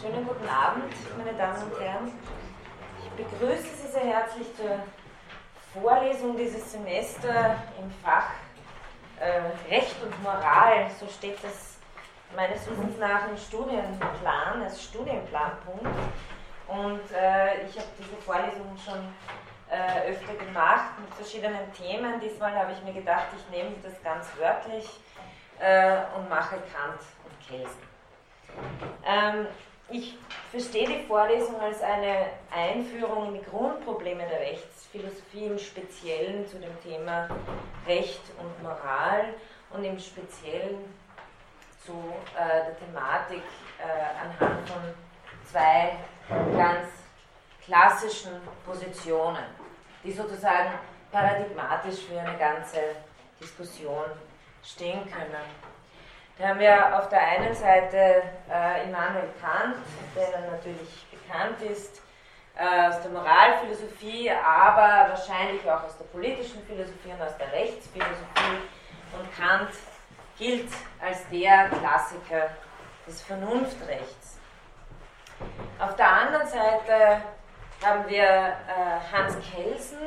Schönen guten Abend, meine Damen und Herren. Ich begrüße Sie sehr herzlich zur Vorlesung dieses Semester im Fach äh, Recht und Moral. So steht das meines Wissens nach im Studienplan, als Studienplanpunkt. Und äh, ich habe diese Vorlesung schon äh, öfter gemacht mit verschiedenen Themen. Diesmal habe ich mir gedacht, ich nehme das ganz wörtlich äh, und mache Kant und Kelsen. Ähm, ich verstehe die Vorlesung als eine Einführung in die Grundprobleme der Rechtsphilosophie, im Speziellen zu dem Thema Recht und Moral und im Speziellen zu äh, der Thematik äh, anhand von zwei ganz klassischen Positionen, die sozusagen paradigmatisch für eine ganze Diskussion stehen können. Da haben wir auf der einen Seite äh, Immanuel Kant, der natürlich bekannt ist äh, aus der Moralphilosophie, aber wahrscheinlich auch aus der politischen Philosophie und aus der Rechtsphilosophie. Und Kant gilt als der Klassiker des Vernunftrechts. Auf der anderen Seite haben wir äh, Hans Kelsen,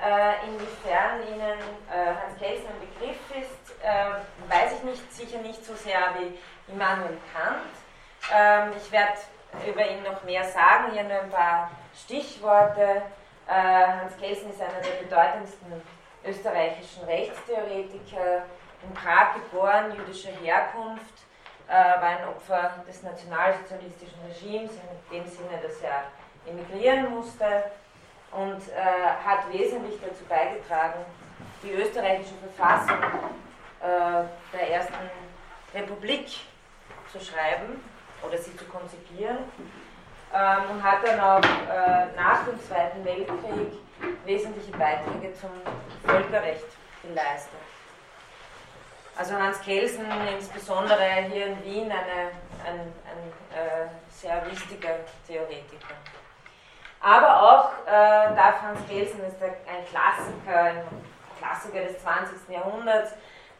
äh, inwiefern Ihnen äh, Hans Kelsen ein Begriff ist äh, weiß ich nicht, sicher nicht so sehr wie Immanuel Kant. Ähm, ich werde über ihn noch mehr sagen, hier nur ein paar Stichworte. Äh, Hans Kelsen ist einer der bedeutendsten österreichischen Rechtstheoretiker, in Prag geboren, jüdischer Herkunft, äh, war ein Opfer des nationalsozialistischen Regimes, in dem Sinne, dass er emigrieren musste und äh, hat wesentlich dazu beigetragen, die österreichische Verfassung äh, der ersten Republik zu schreiben oder sie zu konzipieren ähm, und hat dann auch äh, nach dem Zweiten Weltkrieg wesentliche Beiträge zum Völkerrecht geleistet. Also Hans Kelsen, insbesondere hier in Wien, eine, ein, ein äh, sehr wichtiger Theoretiker. Aber auch äh, darf Hans Kelsen, ist ein Klassiker, ein Klassiker des 20. Jahrhunderts,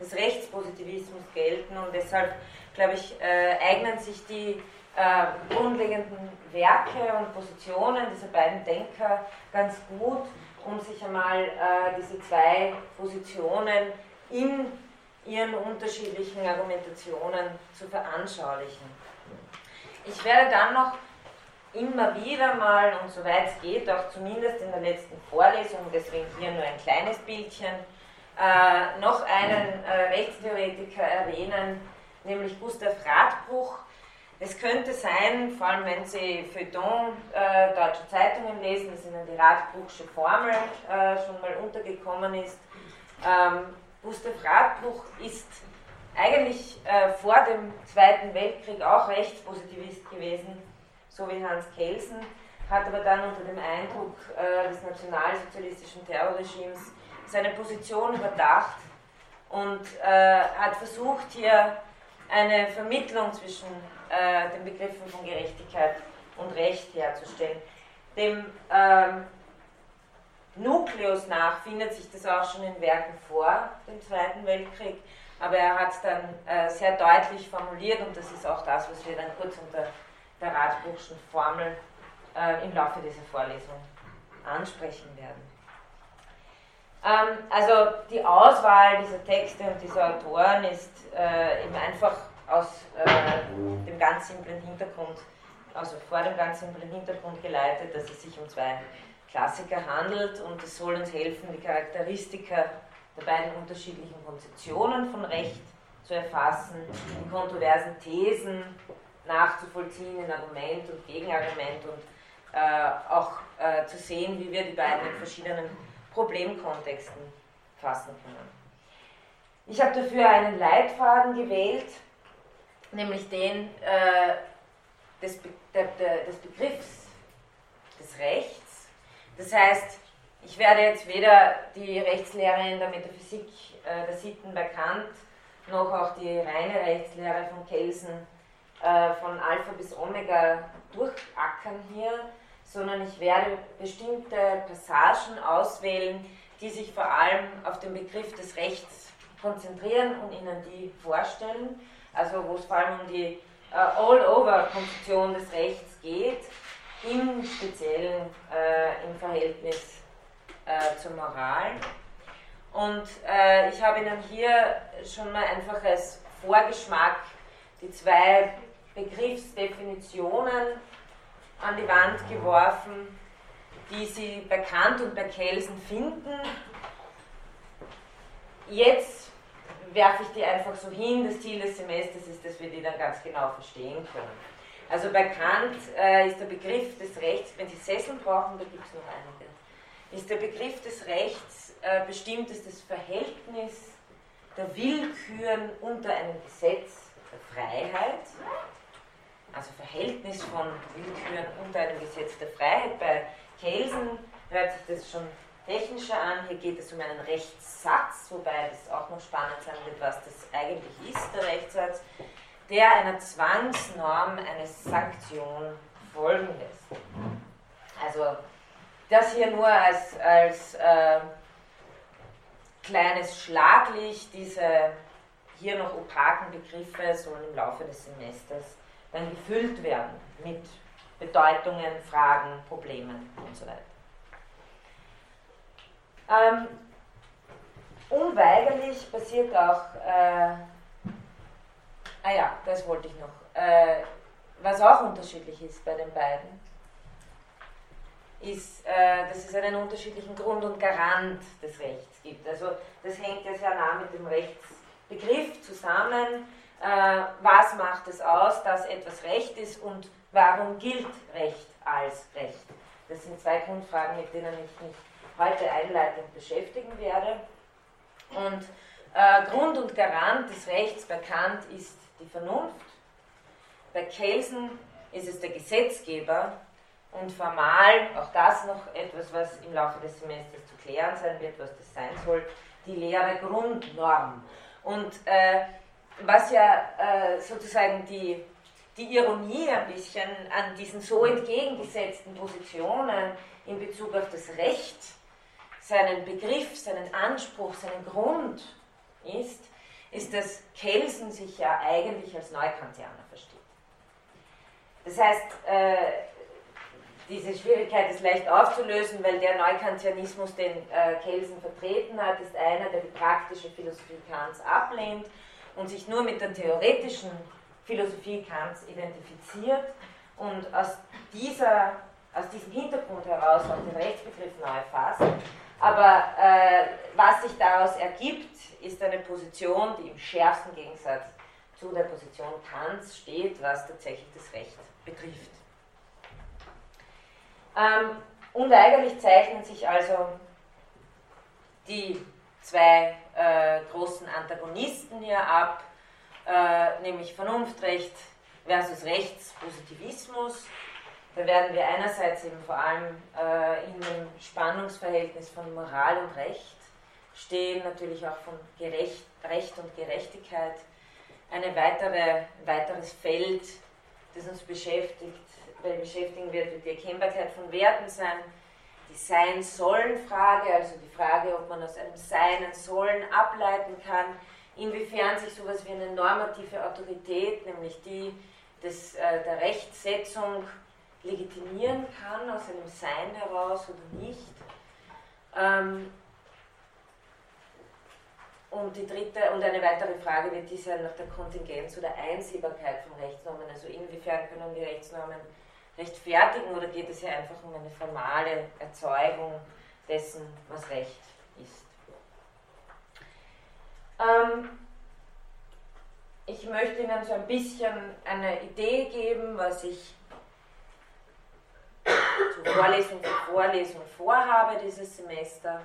des Rechtspositivismus gelten und deshalb, glaube ich, äh, eignen sich die äh, grundlegenden Werke und Positionen dieser beiden Denker ganz gut, um sich einmal äh, diese zwei Positionen in ihren unterschiedlichen Argumentationen zu veranschaulichen. Ich werde dann noch immer wieder mal, und soweit es geht, auch zumindest in der letzten Vorlesung, deswegen hier nur ein kleines Bildchen, äh, noch einen äh, Rechtstheoretiker erwähnen, nämlich Gustav Radbruch. Es könnte sein, vor allem wenn Sie Feuilleton äh, deutscher Zeitungen lesen, dass Ihnen die Radbruchsche Formel äh, schon mal untergekommen ist. Ähm, Gustav Radbruch ist eigentlich äh, vor dem Zweiten Weltkrieg auch Rechtspositivist gewesen, so wie Hans Kelsen, hat aber dann unter dem Eindruck äh, des nationalsozialistischen Terrorregimes seine Position überdacht und äh, hat versucht, hier eine Vermittlung zwischen äh, den Begriffen von Gerechtigkeit und Recht herzustellen. Dem ähm, Nukleus nach findet sich das auch schon in Werken vor dem Zweiten Weltkrieg, aber er hat es dann äh, sehr deutlich formuliert und das ist auch das, was wir dann kurz unter der Radbruchschen Formel äh, im Laufe dieser Vorlesung ansprechen werden. Ähm, also die Auswahl dieser Texte und dieser Autoren ist äh, eben einfach aus äh, dem ganz simplen Hintergrund, also vor dem ganz simplen Hintergrund geleitet, dass es sich um zwei Klassiker handelt und es soll uns helfen, die Charakteristika der beiden unterschiedlichen Konzeptionen von Recht zu erfassen, die kontroversen Thesen nachzuvollziehen in Argument und Gegenargument und äh, auch äh, zu sehen, wie wir die beiden in verschiedenen Problemkontexten fassen können. Ich habe dafür einen Leitfaden gewählt, nämlich den äh, des, Be der, der, des Begriffs des Rechts. Das heißt, ich werde jetzt weder die Rechtslehre in der Metaphysik äh, der Sitten bei Kant noch auch die reine Rechtslehre von Kelsen äh, von Alpha bis Omega durchackern hier, sondern ich werde bestimmte Passagen auswählen, die sich vor allem auf den Begriff des Rechts konzentrieren und Ihnen die vorstellen. Also wo es vor allem um die All-Over-Konstruktion des Rechts geht, im Speziellen äh, im Verhältnis äh, zur Moral. Und äh, ich habe Ihnen hier schon mal einfach als Vorgeschmack die zwei Begriffsdefinitionen an die Wand geworfen, die Sie bei Kant und bei Kelsen finden. Jetzt werfe ich die einfach so hin. Das Ziel des Semesters ist, dass wir die dann ganz genau verstehen können. Also bei Kant äh, ist der Begriff des Rechts, wenn Sie Sesseln brauchen, da gibt es noch einige, ist der Begriff des Rechts äh, bestimmt ist das Verhältnis der Willküren unter einem Gesetz der Freiheit, also Verhältnis von Willküren unter einem Gesetz der Freiheit. Bei Kelsen hört sich das schon technischer an. Hier geht es um einen Rechtssatz, wobei das auch noch spannend sein wird, was das eigentlich ist, der Rechtssatz, der einer Zwangsnorm eine Sanktion folgen lässt. Also das hier nur als, als äh, kleines Schlaglicht, diese hier noch opaken Begriffe sollen im Laufe des Semesters dann gefüllt werden mit Bedeutungen, Fragen, Problemen und so weiter. Ähm, unweigerlich passiert auch, äh, ah ja, das wollte ich noch, äh, was auch unterschiedlich ist bei den beiden, ist, äh, dass es einen unterschiedlichen Grund und Garant des Rechts gibt. Also das hängt ja sehr nah mit dem Rechtsbegriff zusammen. Äh, was macht es aus, dass etwas Recht ist und warum gilt Recht als Recht? Das sind zwei Grundfragen, mit denen ich mich heute einleitend beschäftigen werde. Und äh, Grund und Garant des Rechts bei Kant ist die Vernunft. Bei Kelsen ist es der Gesetzgeber und formal, auch das noch etwas, was im Laufe des Semesters zu klären sein wird, was das sein soll, die leere Grundnorm. Und äh, was ja äh, sozusagen die, die Ironie ein bisschen an diesen so entgegengesetzten Positionen in Bezug auf das Recht, seinen Begriff, seinen Anspruch, seinen Grund ist, ist, dass Kelsen sich ja eigentlich als Neukantianer versteht. Das heißt, äh, diese Schwierigkeit ist leicht aufzulösen, weil der Neukantianismus, den äh, Kelsen vertreten hat, ist einer, der die praktische Philosophie Kants ablehnt und sich nur mit der theoretischen Philosophie Kants identifiziert und aus, dieser, aus diesem Hintergrund heraus auch den Rechtsbegriff neu fasst. Aber äh, was sich daraus ergibt, ist eine Position, die im schärfsten Gegensatz zu der Position Kants steht, was tatsächlich das Recht betrifft. Ähm, unweigerlich zeichnen sich also die zwei äh, großen Antagonisten hier ab, äh, nämlich Vernunftrecht versus Rechtspositivismus. Da werden wir einerseits eben vor allem äh, in dem Spannungsverhältnis von Moral und Recht stehen, natürlich auch von Gerecht, Recht und Gerechtigkeit. Eine weitere, ein weiteres Feld, das uns beschäftigt, beschäftigen wird, wird die Erkennbarkeit von Werten sein die Sein-Sollen-Frage, also die Frage, ob man aus einem Sein ein Sollen ableiten kann, inwiefern sich sowas wie eine normative Autorität, nämlich die des, äh, der Rechtsetzung, legitimieren kann, aus einem Sein heraus oder nicht. Ähm, und die dritte und eine weitere Frage wird die sein nach der Kontingenz oder Einsehbarkeit von Rechtsnormen, also inwiefern können die Rechtsnormen rechtfertigen oder geht es hier einfach um eine formale Erzeugung dessen, was Recht ist? Ähm, ich möchte Ihnen so ein bisschen eine Idee geben, was ich zur Vorlesung für Vorlesung vorhabe dieses Semester.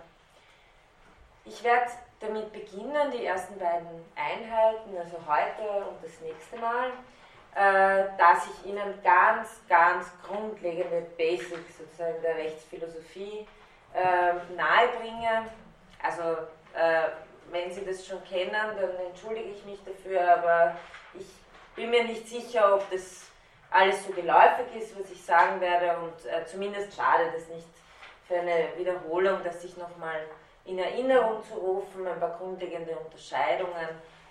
Ich werde damit beginnen, die ersten beiden Einheiten, also heute und das nächste Mal, dass ich Ihnen ganz, ganz grundlegende Basics sozusagen der Rechtsphilosophie äh, nahebringe. Also äh, wenn Sie das schon kennen, dann entschuldige ich mich dafür, aber ich bin mir nicht sicher, ob das alles so geläufig ist, was ich sagen werde und äh, zumindest schade das nicht für eine Wiederholung, dass sich nochmal in Erinnerung zu rufen, ein paar grundlegende Unterscheidungen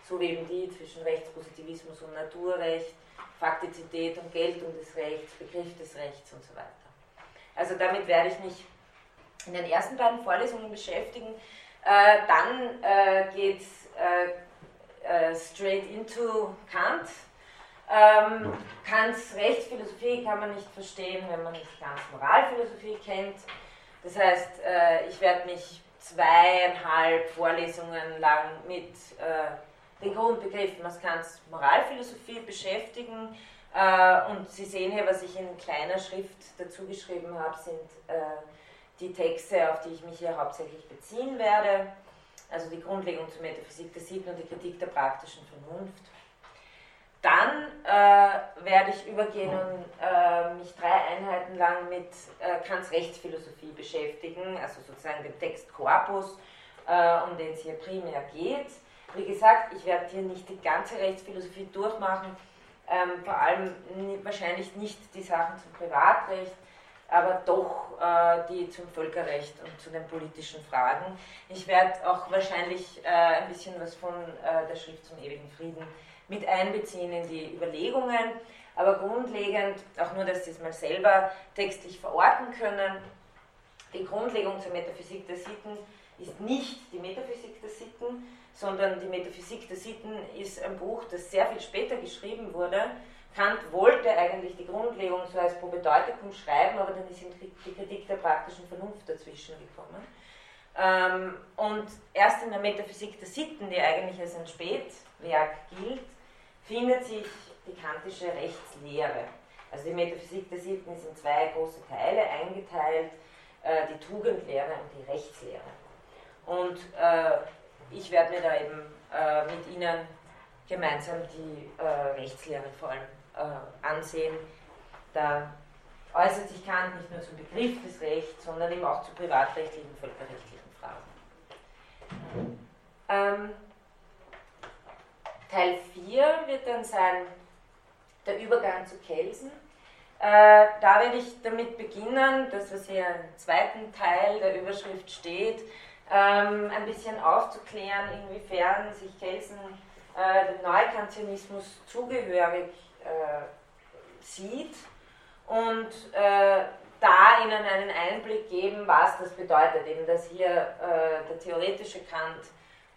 so wie eben die zwischen Rechtspositivismus und Naturrecht, Faktizität und Geltung des Rechts, Begriff des Rechts und so weiter. Also damit werde ich mich in den ersten beiden Vorlesungen beschäftigen. Äh, dann äh, geht es äh, äh, straight into Kant. Ähm, Kants Rechtsphilosophie kann man nicht verstehen, wenn man nicht Kants Moralphilosophie kennt. Das heißt, äh, ich werde mich zweieinhalb Vorlesungen lang mit äh, den Grundbegriffen aus Kants Moralphilosophie beschäftigen. Äh, und Sie sehen hier, was ich in kleiner Schrift dazu geschrieben habe, sind äh, die Texte, auf die ich mich hier hauptsächlich beziehen werde. Also die Grundlegung zur Metaphysik der Sitten und die Kritik der praktischen Vernunft. Dann äh, werde ich übergehen und äh, mich drei Einheiten lang mit äh, Kants Rechtsphilosophie beschäftigen, also sozusagen dem Text Corpus, äh, um den es hier primär geht. Wie gesagt, ich werde hier nicht die ganze Rechtsphilosophie durchmachen, ähm, vor allem wahrscheinlich nicht die Sachen zum Privatrecht, aber doch äh, die zum Völkerrecht und zu den politischen Fragen. Ich werde auch wahrscheinlich äh, ein bisschen was von der Schrift zum ewigen Frieden mit einbeziehen in die Überlegungen. Aber grundlegend, auch nur, dass Sie es mal selber textlich verorten können, die Grundlegung zur Metaphysik der Sitten ist nicht die Metaphysik der Sitten, sondern die Metaphysik der Sitten ist ein Buch, das sehr viel später geschrieben wurde. Kant wollte eigentlich die Grundlegung so als Probedeutikum schreiben, aber dann ist ihm die Kritik der praktischen Vernunft dazwischen gekommen. Ähm, und erst in der Metaphysik der Sitten, die eigentlich als ein Spätwerk gilt, findet sich die kantische Rechtslehre. Also die Metaphysik der Sitten ist in zwei große Teile eingeteilt, äh, die Tugendlehre und die Rechtslehre. Und äh, ich werde mir da eben äh, mit Ihnen gemeinsam die äh, Rechtslehre vor allem äh, ansehen. Da äußert sich Kant nicht nur zum Begriff des Rechts, sondern eben auch zu privatrechtlichen, völkerrechtlichen Fragen. Ähm, Teil 4 wird dann sein der Übergang zu Kelsen. Äh, da werde ich damit beginnen, das was hier im zweiten Teil der Überschrift steht, ähm, ein bisschen aufzuklären, inwiefern sich Kelsen äh, dem Neukantianismus zugehörig äh, sieht und äh, da Ihnen einen Einblick geben, was das bedeutet, eben dass hier äh, der theoretische Kant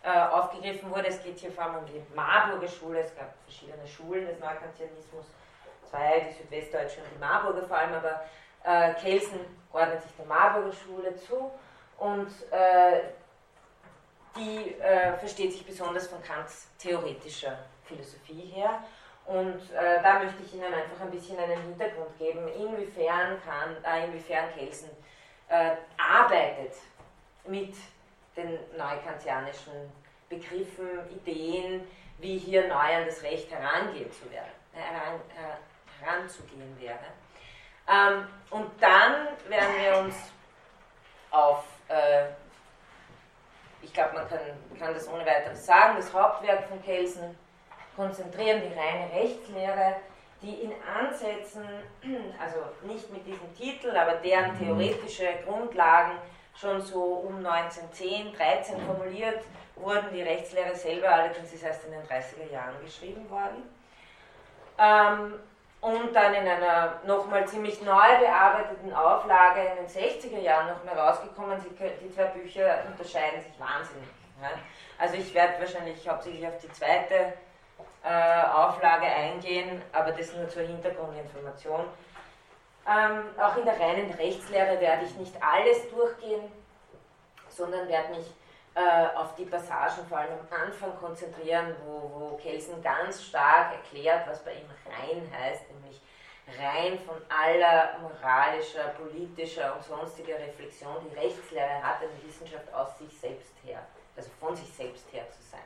äh, aufgegriffen wurde. Es geht hier vor allem um die Marburger Schule. Es gab verschiedene Schulen des Neukantianismus, zwei, die südwestdeutsche und die Marburger vor allem, aber äh, Kelsen ordnet sich der Marburger Schule zu und äh, die äh, versteht sich besonders von Kants theoretischer Philosophie her. Und äh, da möchte ich Ihnen einfach ein bisschen einen Hintergrund geben, inwiefern, kann, äh, inwiefern Kelsen äh, arbeitet mit den neukantianischen Begriffen, Ideen, wie hier neu an das Recht herangehen zu werden, äh, heran, äh, heranzugehen wäre. Ähm, und dann werden wir uns auf, äh, ich glaube, man kann, kann das ohne weiteres sagen, das Hauptwerk von Kelsen konzentrieren, die reine Rechtslehre, die in Ansätzen, also nicht mit diesem Titel, aber deren theoretische Grundlagen schon so um 1910, 13 formuliert wurden. Die Rechtslehre selber allerdings ist erst in den 30er Jahren geschrieben worden. Ähm, und dann in einer nochmal ziemlich neu bearbeiteten Auflage in den 60er Jahren nochmal rausgekommen. Die zwei Bücher unterscheiden sich wahnsinnig. Also ich werde wahrscheinlich hauptsächlich auf die zweite äh, Auflage eingehen, aber das nur zur Hintergrundinformation. Ähm, auch in der reinen Rechtslehre werde ich nicht alles durchgehen, sondern werde mich äh, auf die Passagen vor allem am Anfang konzentrieren, wo, wo Kelsen ganz stark erklärt, was bei ihm rein heißt, nämlich rein von aller moralischer, politischer und sonstiger Reflexion. Die Rechtslehre hat eine Wissenschaft aus sich selbst her, also von sich selbst her zu sein.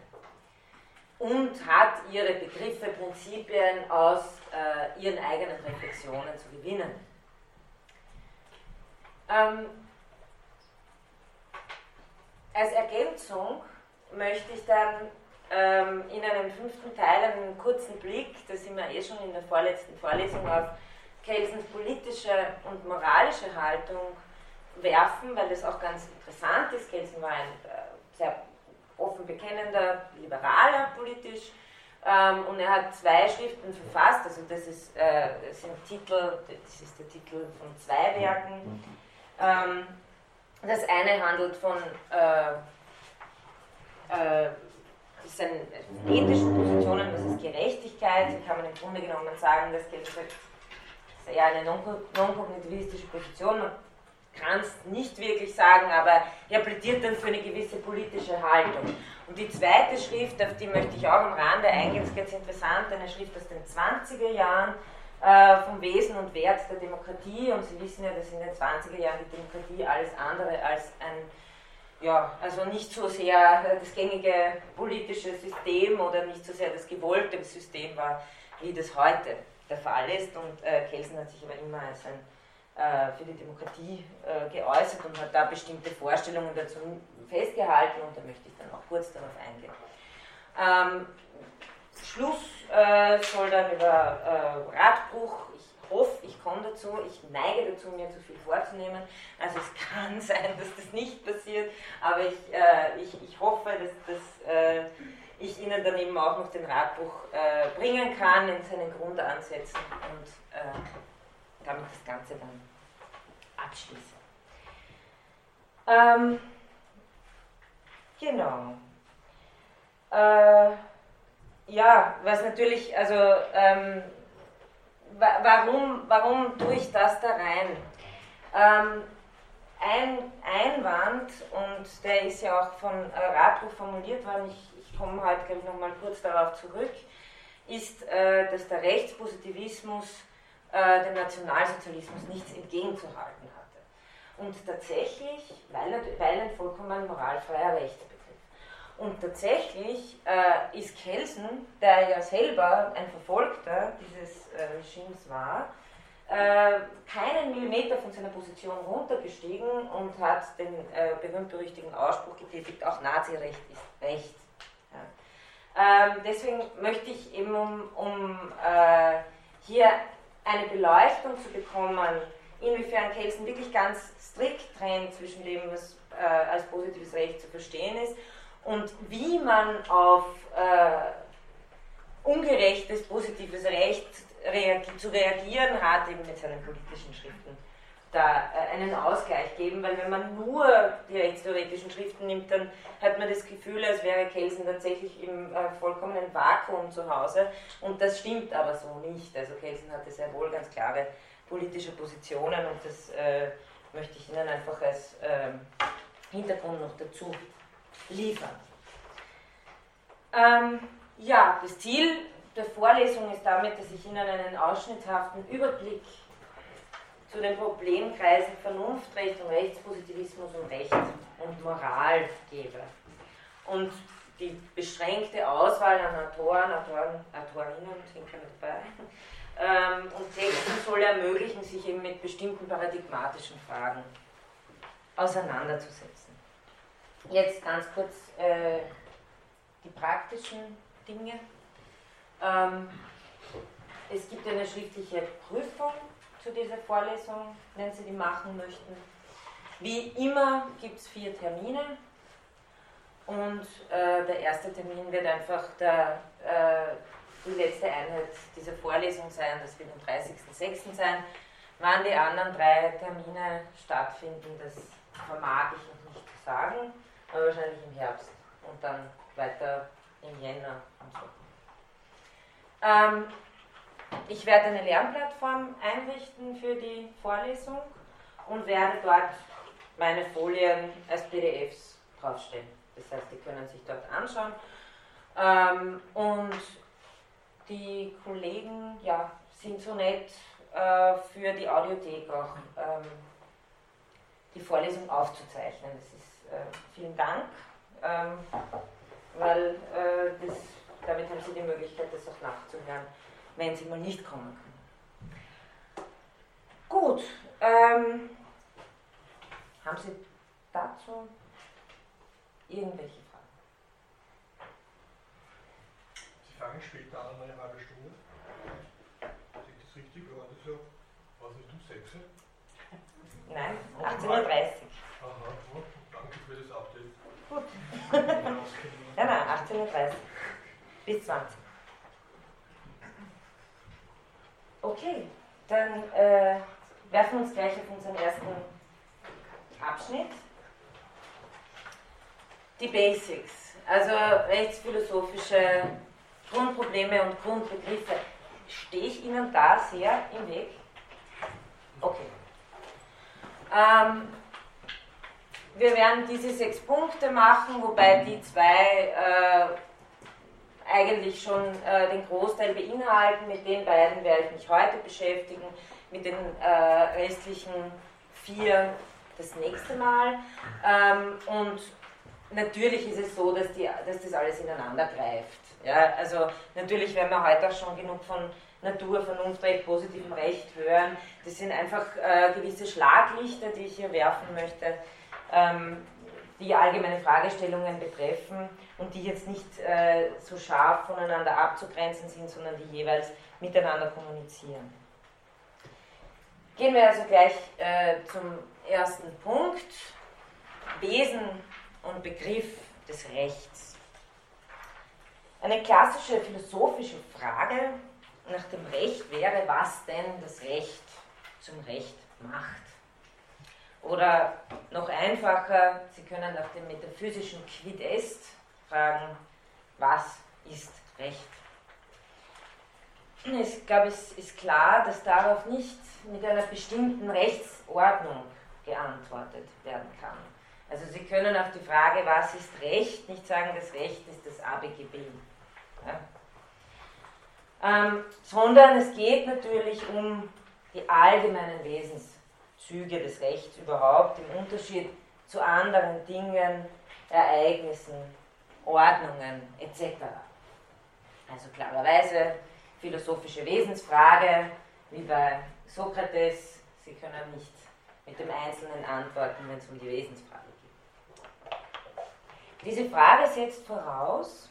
Und hat ihre Begriffe, Prinzipien aus äh, ihren eigenen Reflexionen zu gewinnen. Ähm, als Ergänzung möchte ich dann ähm, in einem fünften Teil einen kurzen Blick, das sind wir eh schon in der vorletzten Vorlesung, auf Kelsens politische und moralische Haltung werfen, weil das auch ganz interessant ist. Kelsen war ein äh, sehr offen bekennender Liberaler politisch. Ähm, und er hat zwei Schriften verfasst, also das, ist, äh, das sind Titel, das ist der Titel von zwei Werken. Ähm, das eine handelt von äh, äh, ethischen Positionen, das ist Gerechtigkeit, da kann man im Grunde genommen sagen, das ist ja eine non-kognitivistische Position, man kann es nicht wirklich sagen, aber er plädiert dann für eine gewisse politische Haltung. Und die zweite Schrift, auf die möchte ich auch am Rande eingehen, ist ganz interessant, eine Schrift aus den 20er Jahren äh, vom Wesen und Wert der Demokratie. Und Sie wissen ja, dass in den 20er Jahren die Demokratie alles andere als ein, ja, also nicht so sehr das gängige politische System oder nicht so sehr das gewollte System war, wie das heute der Fall ist. Und äh, Kelsen hat sich aber immer als ein äh, für die Demokratie äh, geäußert und hat da bestimmte Vorstellungen dazu festgehalten und da möchte ich dann auch kurz darauf eingehen. Ähm, Schluss äh, soll dann über äh, Radbruch, ich hoffe, ich komme dazu, ich neige dazu, mir zu viel vorzunehmen. Also es kann sein, dass das nicht passiert, aber ich, äh, ich, ich hoffe, dass, dass äh, ich Ihnen dann eben auch noch den Radbruch bringen kann in seinen Grundansätzen und damit das Ganze dann abschließe. Ähm, genau. Äh, ja, was natürlich, also ähm, wa warum, warum tue ich das da rein? Ähm, ein Einwand, und der ist ja auch von äh, formuliert worden, ich, ich komme heute gleich nochmal kurz darauf zurück, ist, äh, dass der Rechtspositivismus äh, dem Nationalsozialismus nichts entgegenzuhalten hatte. Und tatsächlich, weil, weil ein vollkommen moralfreier Rechtsbegriff. Und tatsächlich äh, ist Kelsen, der ja selber ein Verfolgter dieses äh, Regimes war, äh, keinen Millimeter von seiner Position runtergestiegen und hat den äh, berühmt-berüchtigten Ausspruch getätigt, auch Nazirecht ist Recht. Ja. Ähm, deswegen möchte ich eben, um, um äh, hier eine Beleuchtung zu bekommen, inwiefern Kelsen wirklich ganz strikt trennt zwischen dem, was äh, als positives Recht zu verstehen ist und wie man auf äh, ungerechtes positives Recht reagi zu reagieren hat, eben mit seinen politischen Schriften da äh, einen Ausgleich geben, weil wenn man nur die rechtstheoretischen Schriften nimmt, dann hat man das Gefühl, als wäre Kelsen tatsächlich im äh, vollkommenen Vakuum zu Hause und das stimmt aber so nicht. Also Kelsen hatte sehr wohl ganz klare politische Positionen und das äh, möchte ich Ihnen einfach als ähm, Hintergrund noch dazu liefern. Ähm, ja, das Ziel der Vorlesung ist damit, dass ich Ihnen einen ausschnitthaften Überblick zu den Problemkreisen Vernunft, Recht und Rechtspositivismus und Recht und Moral gebe. Und die beschränkte Auswahl an Autoren, Autoren Autorinnen sind keine dabei, ähm, und Texten soll ermöglichen, sich eben mit bestimmten paradigmatischen Fragen auseinanderzusetzen. Jetzt ganz kurz äh, die praktischen Dinge. Ähm, es gibt eine schriftliche Prüfung zu dieser Vorlesung, wenn Sie die machen möchten. Wie immer gibt es vier Termine und äh, der erste Termin wird einfach der, äh, die letzte Einheit dieser Vorlesung sein, das wird am 30.06. sein. Wann die anderen drei Termine stattfinden, das vermag ich noch nicht zu sagen, aber wahrscheinlich im Herbst und dann weiter im Jänner und so. Ähm, ich werde eine Lernplattform einrichten für die Vorlesung und werde dort meine Folien als PDFs draufstellen. Das heißt, die können sich dort anschauen. Ähm, und die Kollegen ja, sind so nett, äh, für die Audiothek auch ähm, die Vorlesung aufzuzeichnen. Das ist, vielen Dank, ähm, weil äh, das, damit haben Sie die Möglichkeit, das auch nachzuhören wenn sie mal nicht kommen können. Gut, ähm, haben Sie dazu irgendwelche Fragen? Sie fangen später an, eine halbe Stunde. Sehe ich das richtig? Oder das ja, was nicht um 6 Nein, 18.30 Uhr. Aha, gut. danke für das Update. Gut. Nein, nein, 18.30 Uhr. Bis 20. Okay, dann äh, werfen wir uns gleich auf unseren ersten Abschnitt. Die Basics, also rechtsphilosophische Grundprobleme und Grundbegriffe. Stehe ich Ihnen da sehr im Weg? Okay. Ähm, wir werden diese sechs Punkte machen, wobei die zwei äh, eigentlich schon äh, den Großteil beinhalten. Mit den beiden werde ich mich heute beschäftigen, mit den äh, restlichen vier das nächste Mal. Ähm, und natürlich ist es so, dass, die, dass das alles ineinander greift. Ja, also natürlich werden wir heute auch schon genug von Natur, Vernunftrecht, positivem Recht hören. Das sind einfach äh, gewisse Schlaglichter, die ich hier werfen möchte, ähm, die allgemeine Fragestellungen betreffen und die jetzt nicht äh, so scharf voneinander abzugrenzen sind, sondern die jeweils miteinander kommunizieren. Gehen wir also gleich äh, zum ersten Punkt, Wesen und Begriff des Rechts. Eine klassische philosophische Frage nach dem Recht wäre, was denn das Recht zum Recht macht. Oder noch einfacher, Sie können nach dem metaphysischen Quid est fragen, was ist Recht? Ich glaube, es ist klar, dass darauf nicht mit einer bestimmten Rechtsordnung geantwortet werden kann. Also Sie können auf die Frage, was ist Recht, nicht sagen, das Recht ist das ABGB. Ja? Ähm, sondern es geht natürlich um die allgemeinen Wesenszüge des Rechts überhaupt, im Unterschied zu anderen Dingen, Ereignissen, Ordnungen etc. Also klarerweise philosophische Wesensfrage, wie bei Sokrates, Sie können nicht mit dem Einzelnen antworten, wenn es um die Wesensfrage geht. Diese Frage setzt voraus,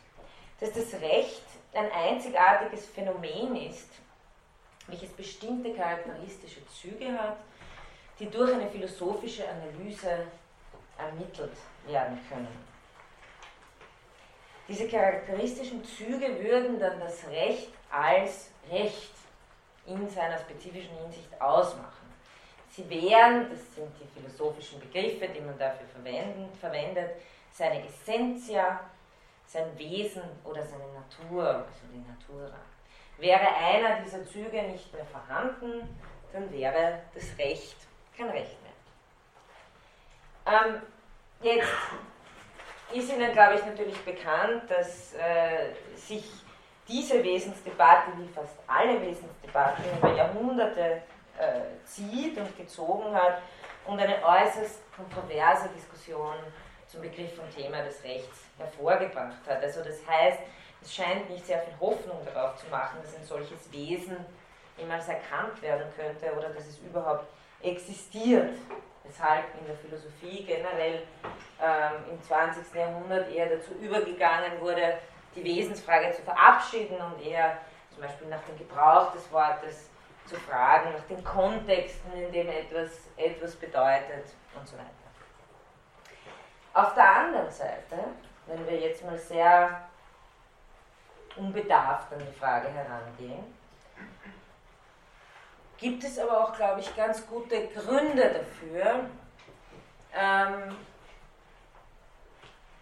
dass das Recht ein einzigartiges Phänomen ist, welches bestimmte charakteristische Züge hat, die durch eine philosophische Analyse ermittelt werden können. Diese charakteristischen Züge würden dann das Recht als Recht in seiner spezifischen Hinsicht ausmachen. Sie wären, das sind die philosophischen Begriffe, die man dafür verwendet, seine Essentia, sein Wesen oder seine Natur, also die Natura. Wäre einer dieser Züge nicht mehr vorhanden, dann wäre das Recht kein Recht mehr. Ähm, jetzt ist Ihnen, glaube ich, natürlich bekannt, dass äh, sich diese Wesensdebatte, wie fast alle Wesensdebatten, über Jahrhunderte äh, zieht und gezogen hat und eine äußerst kontroverse Diskussion zum Begriff und Thema des Rechts hervorgebracht hat. Also das heißt, es scheint nicht sehr viel Hoffnung darauf zu machen, dass ein solches Wesen jemals erkannt werden könnte oder dass es überhaupt existiert. Weshalb in der Philosophie generell ähm, im 20. Jahrhundert eher dazu übergegangen wurde, die Wesensfrage zu verabschieden und eher zum Beispiel nach dem Gebrauch des Wortes zu fragen, nach den Kontexten, in dem etwas, etwas bedeutet und so weiter. Auf der anderen Seite, wenn wir jetzt mal sehr unbedarft an die Frage herangehen, gibt es aber auch, glaube ich, ganz gute Gründe dafür, ähm,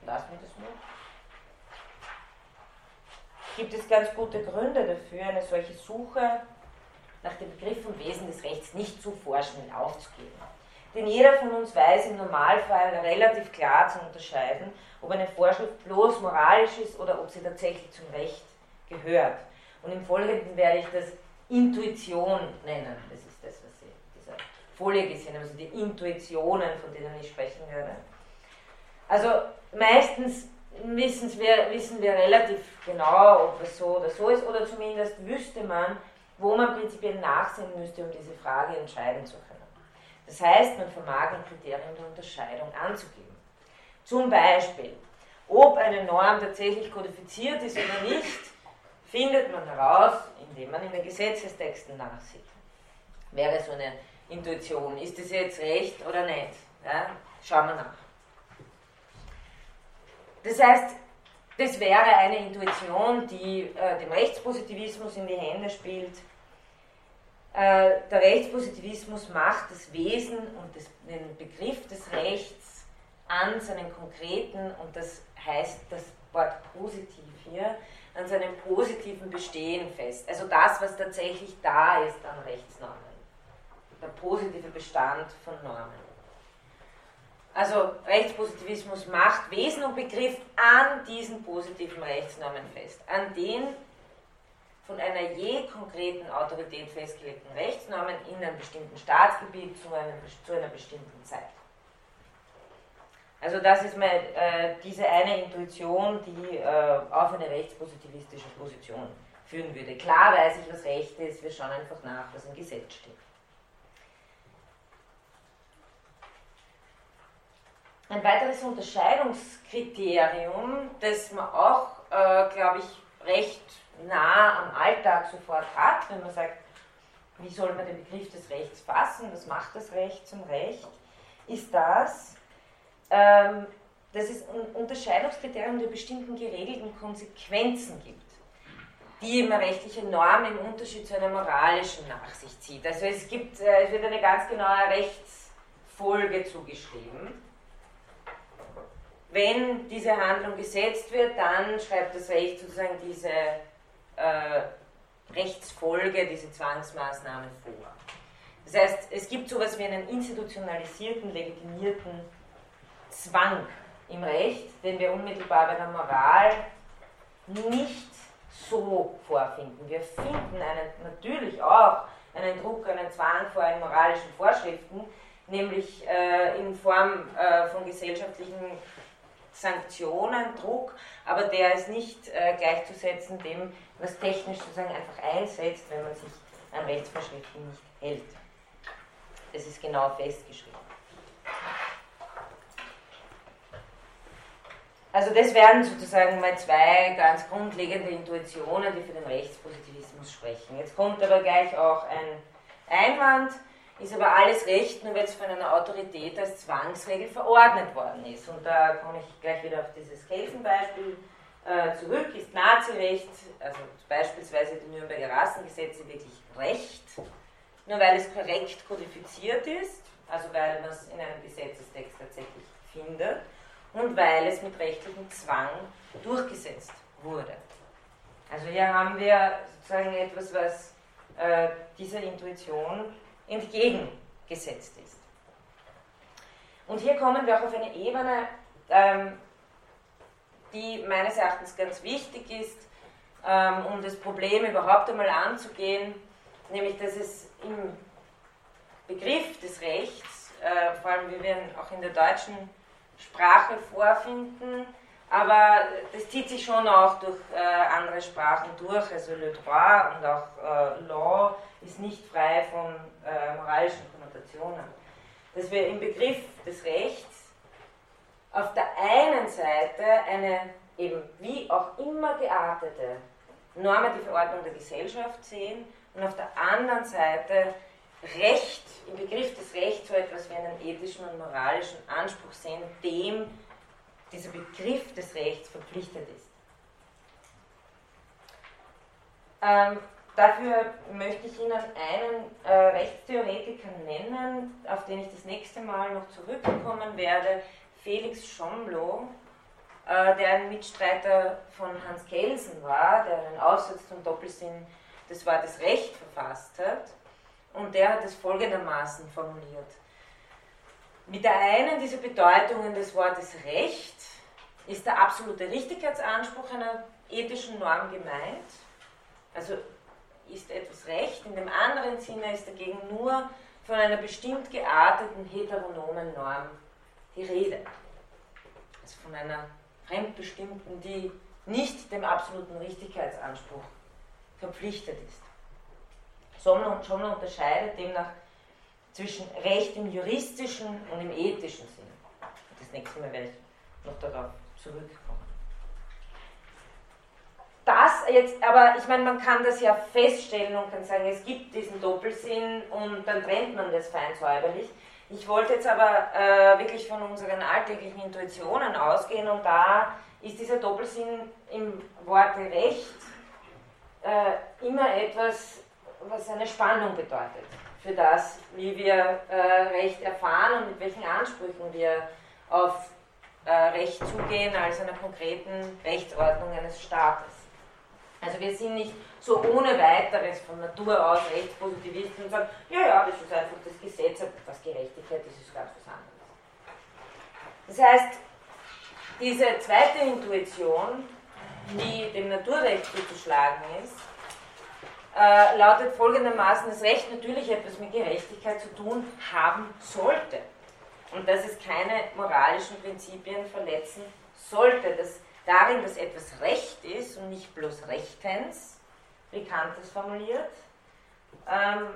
lass mir das nur, gibt es ganz gute Gründe dafür, eine solche Suche nach dem Begriff und Wesen des Rechts nicht zu forschen aufzugeben. Denn jeder von uns weiß im Normalfall relativ klar zu unterscheiden, ob eine Vorschrift bloß moralisch ist oder ob sie tatsächlich zum Recht gehört. Und im Folgenden werde ich das Intuition nennen. Das ist das, was Sie in dieser Folie gesehen haben, also die Intuitionen, von denen ich sprechen werde. Also meistens wissen wir, wissen wir relativ genau, ob es so oder so ist, oder zumindest wüsste man, wo man prinzipiell nachsehen müsste, um diese Frage entscheiden zu können. Das heißt, man vermag ein Kriterium der Unterscheidung anzugeben. Zum Beispiel, ob eine Norm tatsächlich kodifiziert ist oder nicht, findet man heraus, indem man in den Gesetzestexten nachsieht. Wäre so eine Intuition, ist es jetzt recht oder nicht? Ja? Schauen wir nach. das heißt, das wäre eine Intuition, die äh, dem Rechtspositivismus in die Hände spielt. Äh, der Rechtspositivismus macht das Wesen und das, den Begriff des Rechts an seinen konkreten, und das heißt das Wort positiv hier, an seinem positiven Bestehen fest. Also das, was tatsächlich da ist an Rechtsnormen. Der positive Bestand von Normen. Also Rechtspositivismus macht Wesen und Begriff an diesen positiven Rechtsnormen fest, an den von einer je konkreten Autorität festgelegten Rechtsnormen in einem bestimmten Staatsgebiet zu, einem, zu einer bestimmten Zeit. Also das ist mal äh, diese eine Intuition, die äh, auf eine rechtspositivistische Position führen würde. Klar weiß ich, was Recht ist, wir schauen einfach nach, was im Gesetz steht. Ein weiteres Unterscheidungskriterium, das man auch, äh, glaube ich, recht nah am Alltag sofort hat, wenn man sagt, wie soll man den Begriff des Rechts fassen, was macht das Recht zum Recht, ist das, ähm, dass es ein Unterscheidungskriterium der bestimmten geregelten Konsequenzen gibt, die eine rechtliche Norm im Unterschied zu einer moralischen nach sich zieht. Also es, gibt, äh, es wird eine ganz genaue Rechtsfolge zugeschrieben wenn diese Handlung gesetzt wird, dann schreibt das Recht sozusagen diese äh, Rechtsfolge, diese Zwangsmaßnahme vor. Das heißt, es gibt so etwas wie einen institutionalisierten, legitimierten Zwang im Recht, den wir unmittelbar bei der Moral nicht so vorfinden. Wir finden einen, natürlich auch einen Druck, einen Zwang vor in moralischen Vorschriften, nämlich äh, in Form äh, von gesellschaftlichen Sanktionen, Druck, aber der ist nicht äh, gleichzusetzen dem, was technisch sozusagen einfach einsetzt, wenn man sich an Rechtsvorschriften nicht hält. Das ist genau festgeschrieben. Also das wären sozusagen mal zwei ganz grundlegende Intuitionen, die für den Rechtspositivismus sprechen. Jetzt kommt aber gleich auch ein Einwand, ist aber alles recht, nur weil es von einer Autorität als Zwangsregel verordnet worden ist. Und da komme ich gleich wieder auf dieses Kelsenbeispiel äh, zurück. Ist Nazirecht, also beispielsweise die Nürnberger Rassengesetze, wirklich Recht, nur weil es korrekt kodifiziert ist, also weil man es in einem Gesetzestext tatsächlich findet und weil es mit rechtlichem Zwang durchgesetzt wurde. Also hier haben wir sozusagen etwas, was äh, dieser Intuition entgegengesetzt ist. Und hier kommen wir auch auf eine Ebene, ähm, die meines Erachtens ganz wichtig ist, ähm, um das Problem überhaupt einmal anzugehen, nämlich dass es im Begriff des Rechts, äh, vor allem wie wir ihn auch in der deutschen Sprache vorfinden, aber das zieht sich schon auch durch äh, andere Sprachen durch, also Le Droit und auch äh, Law ist nicht frei von äh, moralischen Konnotationen. Dass wir im Begriff des Rechts auf der einen Seite eine eben wie auch immer geartete normative Ordnung der Gesellschaft sehen und auf der anderen Seite Recht, im Begriff des Rechts so etwas wie einen ethischen und moralischen Anspruch sehen, dem dieser Begriff des Rechts verpflichtet ist. Ähm, dafür möchte ich Ihnen einen äh, Rechtstheoretiker nennen, auf den ich das nächste Mal noch zurückkommen werde, Felix Schomlo, äh, der ein Mitstreiter von Hans Kelsen war, der einen Aussatz zum Doppelsinn des Wortes Recht verfasst hat. Und der hat es folgendermaßen formuliert. Mit der einen dieser Bedeutungen des Wortes Recht ist der absolute Richtigkeitsanspruch einer ethischen Norm gemeint. Also ist etwas Recht, in dem anderen Sinne ist dagegen nur von einer bestimmt gearteten heteronomen Norm die Rede. Also von einer fremdbestimmten, die nicht dem absoluten Richtigkeitsanspruch verpflichtet ist. Schommler unterscheidet demnach zwischen Recht im juristischen und im ethischen Sinn. Das nächste Mal werde ich noch darauf zurückkommen. Das jetzt, aber ich meine, man kann das ja feststellen und kann sagen, es gibt diesen Doppelsinn und dann trennt man das fein säuberlich. Ich wollte jetzt aber äh, wirklich von unseren alltäglichen Intuitionen ausgehen und da ist dieser Doppelsinn im Worte Recht äh, immer etwas, was eine Spannung bedeutet für das, wie wir äh, Recht erfahren und mit welchen Ansprüchen wir auf äh, Recht zugehen als einer konkreten Rechtsordnung eines Staates. Also wir sind nicht so ohne weiteres von Natur aus Rechtspositivisten und sagen, ja, ja, das ist einfach das Gesetz, was Gerechtigkeit, das ist ganz was anderes. Das heißt, diese zweite Intuition, die dem Naturrecht zuzuschlagen ist, äh, lautet folgendermaßen, dass Recht natürlich etwas mit Gerechtigkeit zu tun haben sollte. Und dass es keine moralischen Prinzipien verletzen sollte. Dass darin, dass etwas Recht ist und nicht bloß Rechtens, wie Kant es formuliert, ähm,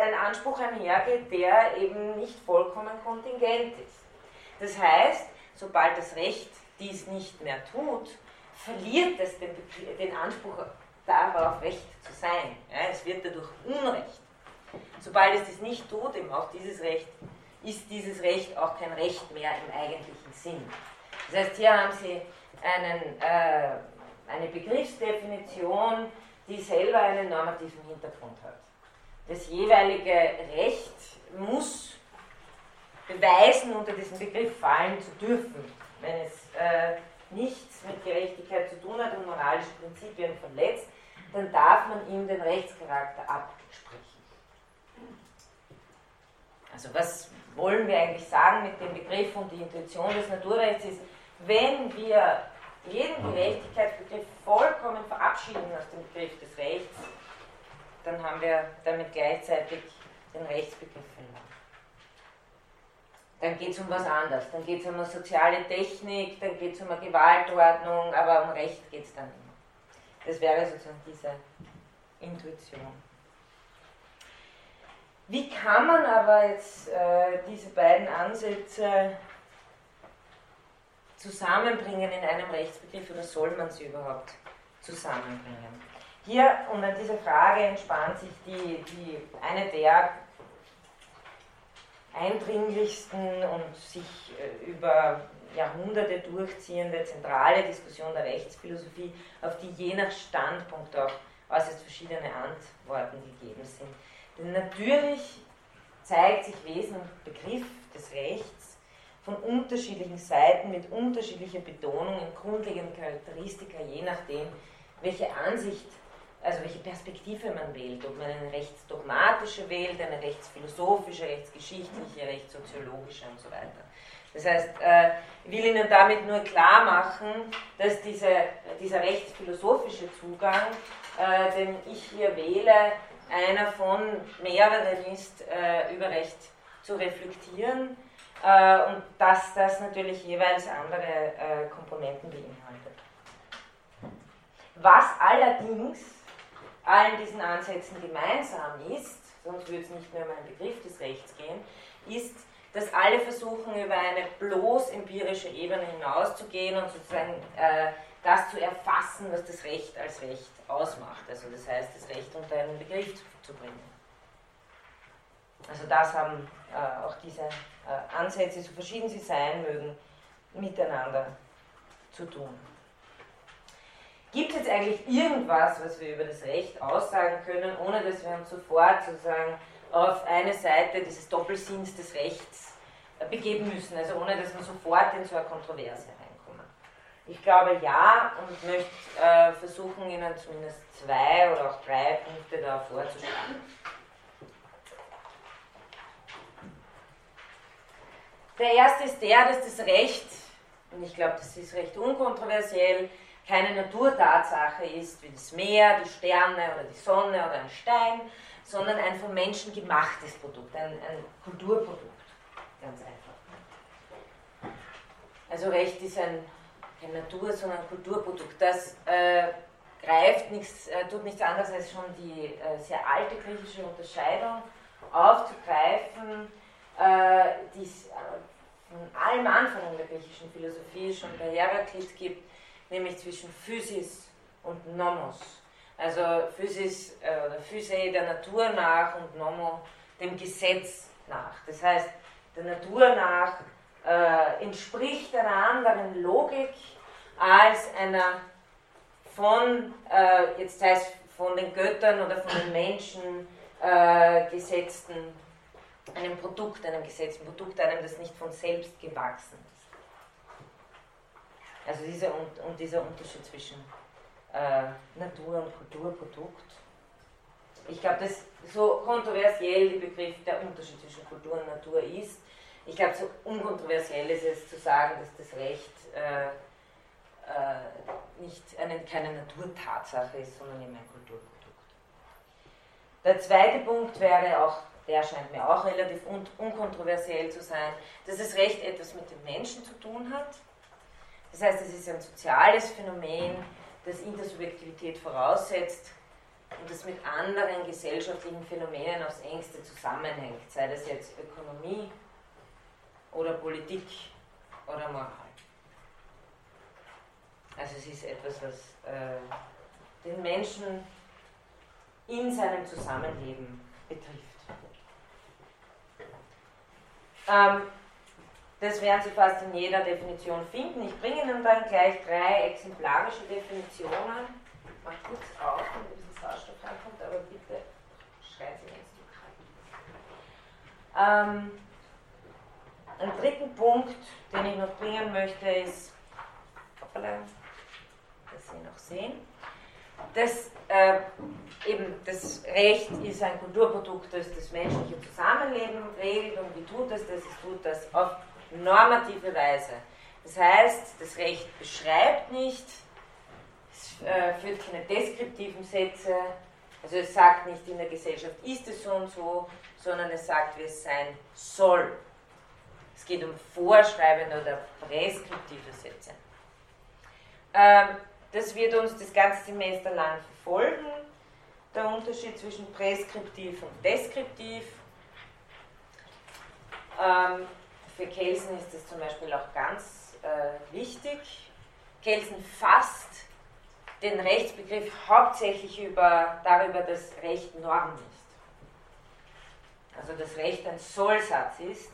ein Anspruch einhergeht, der eben nicht vollkommen kontingent ist. Das heißt, sobald das Recht dies nicht mehr tut, verliert es den, den Anspruch darauf, Recht zu sein. Ja, es wird dadurch Unrecht. Sobald es das nicht tut, eben auch dieses Recht, ist dieses Recht auch kein Recht mehr im eigentlichen Sinn. Das heißt, hier haben Sie einen, äh, eine Begriffsdefinition, die selber einen normativen Hintergrund hat. Das jeweilige Recht muss beweisen, unter diesen Begriff fallen zu dürfen, wenn es äh, nichts mit Gerechtigkeit zu tun hat und moralische Prinzipien verletzt, dann darf man ihm den Rechtscharakter absprechen. Also was wollen wir eigentlich sagen mit dem Begriff und die Intuition des Naturrechts ist, wenn wir jeden Gerechtigkeitsbegriff vollkommen verabschieden aus dem Begriff des Rechts, dann haben wir damit gleichzeitig den Rechtsbegriff verloren. Dann geht es um was anderes. Dann geht es um eine soziale Technik, dann geht es um eine Gewaltordnung, aber um Recht geht es dann immer. Das wäre sozusagen diese Intuition. Wie kann man aber jetzt äh, diese beiden Ansätze zusammenbringen in einem Rechtsbegriff oder soll man sie überhaupt zusammenbringen? Hier und an dieser Frage entspannt sich die, die, eine der eindringlichsten und sich äh, über Jahrhunderte durchziehende zentrale Diskussion der Rechtsphilosophie, auf die je nach Standpunkt auch äußerst verschiedene Antworten gegeben sind. Denn natürlich zeigt sich Wesen und Begriff des Rechts von unterschiedlichen Seiten mit unterschiedlicher Betonung in grundlegenden Charakteristika, je nachdem, welche Ansicht, also welche Perspektive man wählt, ob man eine rechtsdogmatische wählt, eine rechtsphilosophische, rechtsgeschichtliche, rechtssoziologische und so weiter. Das heißt, äh, ich will Ihnen damit nur klar machen, dass diese, dieser rechtsphilosophische Zugang, äh, den ich hier wähle, einer von mehreren ist, äh, über Recht zu reflektieren und dass das natürlich jeweils andere Komponenten beinhaltet. Was allerdings allen diesen Ansätzen gemeinsam ist, sonst würde es nicht mehr um einen Begriff des Rechts gehen, ist, dass alle versuchen, über eine bloß empirische Ebene hinauszugehen und sozusagen äh, das zu erfassen, was das Recht als Recht ausmacht. Also das heißt, das Recht unter einen Begriff zu bringen. Also das haben äh, auch diese äh, Ansätze, so verschieden sie sein mögen, miteinander zu tun. Gibt es jetzt eigentlich irgendwas, was wir über das Recht aussagen können, ohne dass wir uns sofort sozusagen auf eine Seite dieses Doppelsinns des Rechts äh, begeben müssen, also ohne dass wir sofort in so eine Kontroverse reinkommen? Ich glaube ja und möchte äh, versuchen, Ihnen zumindest zwei oder auch drei Punkte da vorzuschlagen. Der erste ist der, dass das Recht, und ich glaube, das ist recht unkontroversiell, keine Naturtatsache ist wie das Meer, die Sterne oder die Sonne oder ein Stein, sondern ein von Menschen gemachtes Produkt, ein, ein Kulturprodukt, ganz einfach. Also Recht ist ein, kein Natur, sondern ein Kulturprodukt. Das äh, greift nichts, äh, tut nichts anderes als schon die äh, sehr alte griechische Unterscheidung aufzugreifen äh, die es äh, von allem Anfang der griechischen Philosophie schon bei Heraklit gibt, nämlich zwischen Physis und Nomos. Also Physis äh, oder Physei der Natur nach und Nomo dem Gesetz nach. Das heißt, der Natur nach äh, entspricht einer anderen Logik als einer von, äh, jetzt heißt von den Göttern oder von den Menschen äh, gesetzten, einem Produkt, einem gesetzten Produkt, einem, das nicht von selbst gewachsen ist. Also dieser, und, und dieser Unterschied zwischen äh, Natur- und Kulturprodukt. Ich glaube, dass so kontroversiell der Begriff der Unterschied zwischen Kultur und Natur ist, ich glaube, so unkontroversiell ist es zu sagen, dass das Recht äh, äh, nicht eine, keine Naturtatsache ist, sondern eben ein Kulturprodukt. Der zweite Punkt wäre auch, der scheint mir auch relativ un unkontroversiell zu sein, dass das Recht etwas mit dem Menschen zu tun hat. Das heißt, es ist ein soziales Phänomen, das Intersubjektivität voraussetzt und das mit anderen gesellschaftlichen Phänomenen aufs engste zusammenhängt, sei das jetzt Ökonomie oder Politik oder Moral. Also es ist etwas, was äh, den Menschen in seinem Zusammenleben betrifft. Ähm, das werden Sie fast in jeder Definition finden. Ich bringe Ihnen dann gleich drei exemplarische Definitionen. Ich mache kurz auf, damit ein bisschen Sauerstoff reinkommt, aber bitte schreien Sie, wenn es ähm, Ein dritten Punkt, den ich noch bringen möchte, ist, hoppala, das Sie noch sehen, das, äh, eben das Recht ist ein Kulturprodukt, das das menschliche Zusammenleben regelt und wie tut es das? Es tut das auf normative Weise. Das heißt, das Recht beschreibt nicht, es äh, führt keine deskriptiven Sätze, also es sagt nicht, in der Gesellschaft ist es so und so, sondern es sagt, wie es sein soll. Es geht um vorschreibende oder präskriptive Sätze. Ähm, das wird uns das ganze Semester lang verfolgen, der Unterschied zwischen präskriptiv und deskriptiv. Ähm, für Kelsen ist das zum Beispiel auch ganz äh, wichtig. Kelsen fasst den Rechtsbegriff hauptsächlich über, darüber, dass Recht Norm ist. Also dass Recht ein Sollsatz ist,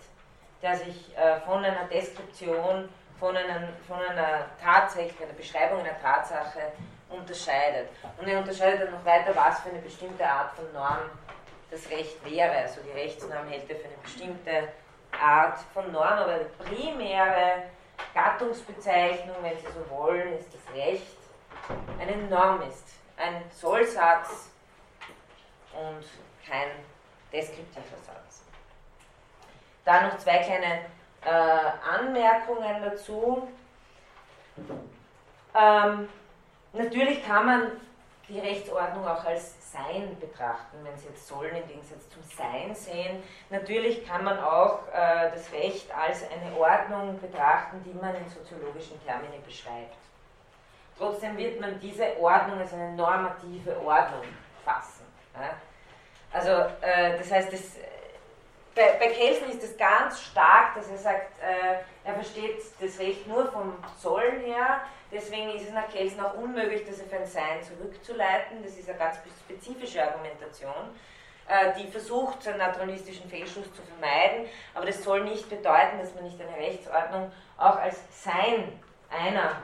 der sich äh, von einer Deskription, von, einem, von einer Tatsache, einer Beschreibung einer Tatsache unterscheidet. Und er unterscheidet dann noch weiter, was für eine bestimmte Art von Norm das Recht wäre. Also die Rechtsnorm hält er für eine bestimmte Art von Norm, aber die primäre Gattungsbezeichnung, wenn Sie so wollen, ist das Recht eine Norm ist, ein Sollsatz und kein deskriptiver Satz. Da noch zwei kleine äh, Anmerkungen dazu. Ähm, natürlich kann man die Rechtsordnung auch als Sein betrachten, wenn Sie jetzt sollen im Gegensatz zum Sein sehen. Natürlich kann man auch äh, das Recht als eine Ordnung betrachten, die man in soziologischen Termini beschreibt. Trotzdem wird man diese Ordnung als eine normative Ordnung fassen. Ja? Also äh, das heißt, das, bei, bei Kelsen ist es ganz stark, dass er sagt, äh, er versteht das Recht nur vom Sollen her, deswegen ist es nach Kelsen auch unmöglich, das auf ein Sein zurückzuleiten. Das ist eine ganz spezifische Argumentation, äh, die versucht, einen naturalistischen Fehlschluss zu vermeiden, aber das soll nicht bedeuten, dass man nicht eine Rechtsordnung auch als Sein einer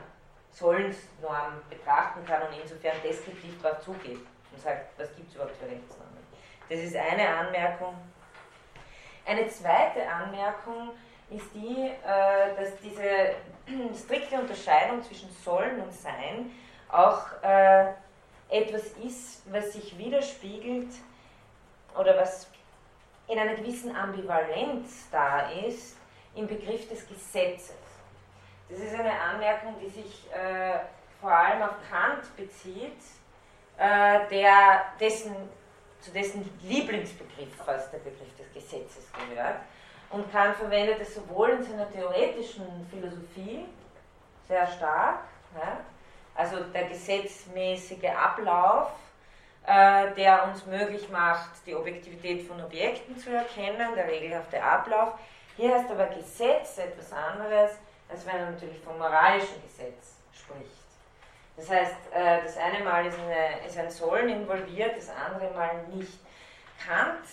Sollensnorm betrachten kann und insofern deskriptiv darauf zugeht und sagt, was gibt es überhaupt für Rechtsnormen. Das ist eine Anmerkung. Eine zweite Anmerkung ist die, äh, dass diese strikte Unterscheidung zwischen Sollen und Sein auch äh, etwas ist, was sich widerspiegelt oder was in einer gewissen Ambivalenz da ist im Begriff des Gesetzes. Das ist eine Anmerkung, die sich äh, vor allem auf Kant bezieht, der, dessen, zu dessen Lieblingsbegriff fast der Begriff des Gesetzes gehört. Und Kant verwendet es sowohl in seiner theoretischen Philosophie sehr stark, ja, also der gesetzmäßige Ablauf, äh, der uns möglich macht, die Objektivität von Objekten zu erkennen, der regelhafte Ablauf. Hier heißt aber Gesetz etwas anderes, als wenn er natürlich vom moralischen Gesetz spricht. Das heißt, äh, das eine Mal ist, eine, ist ein Sollen involviert, das andere Mal nicht. Kant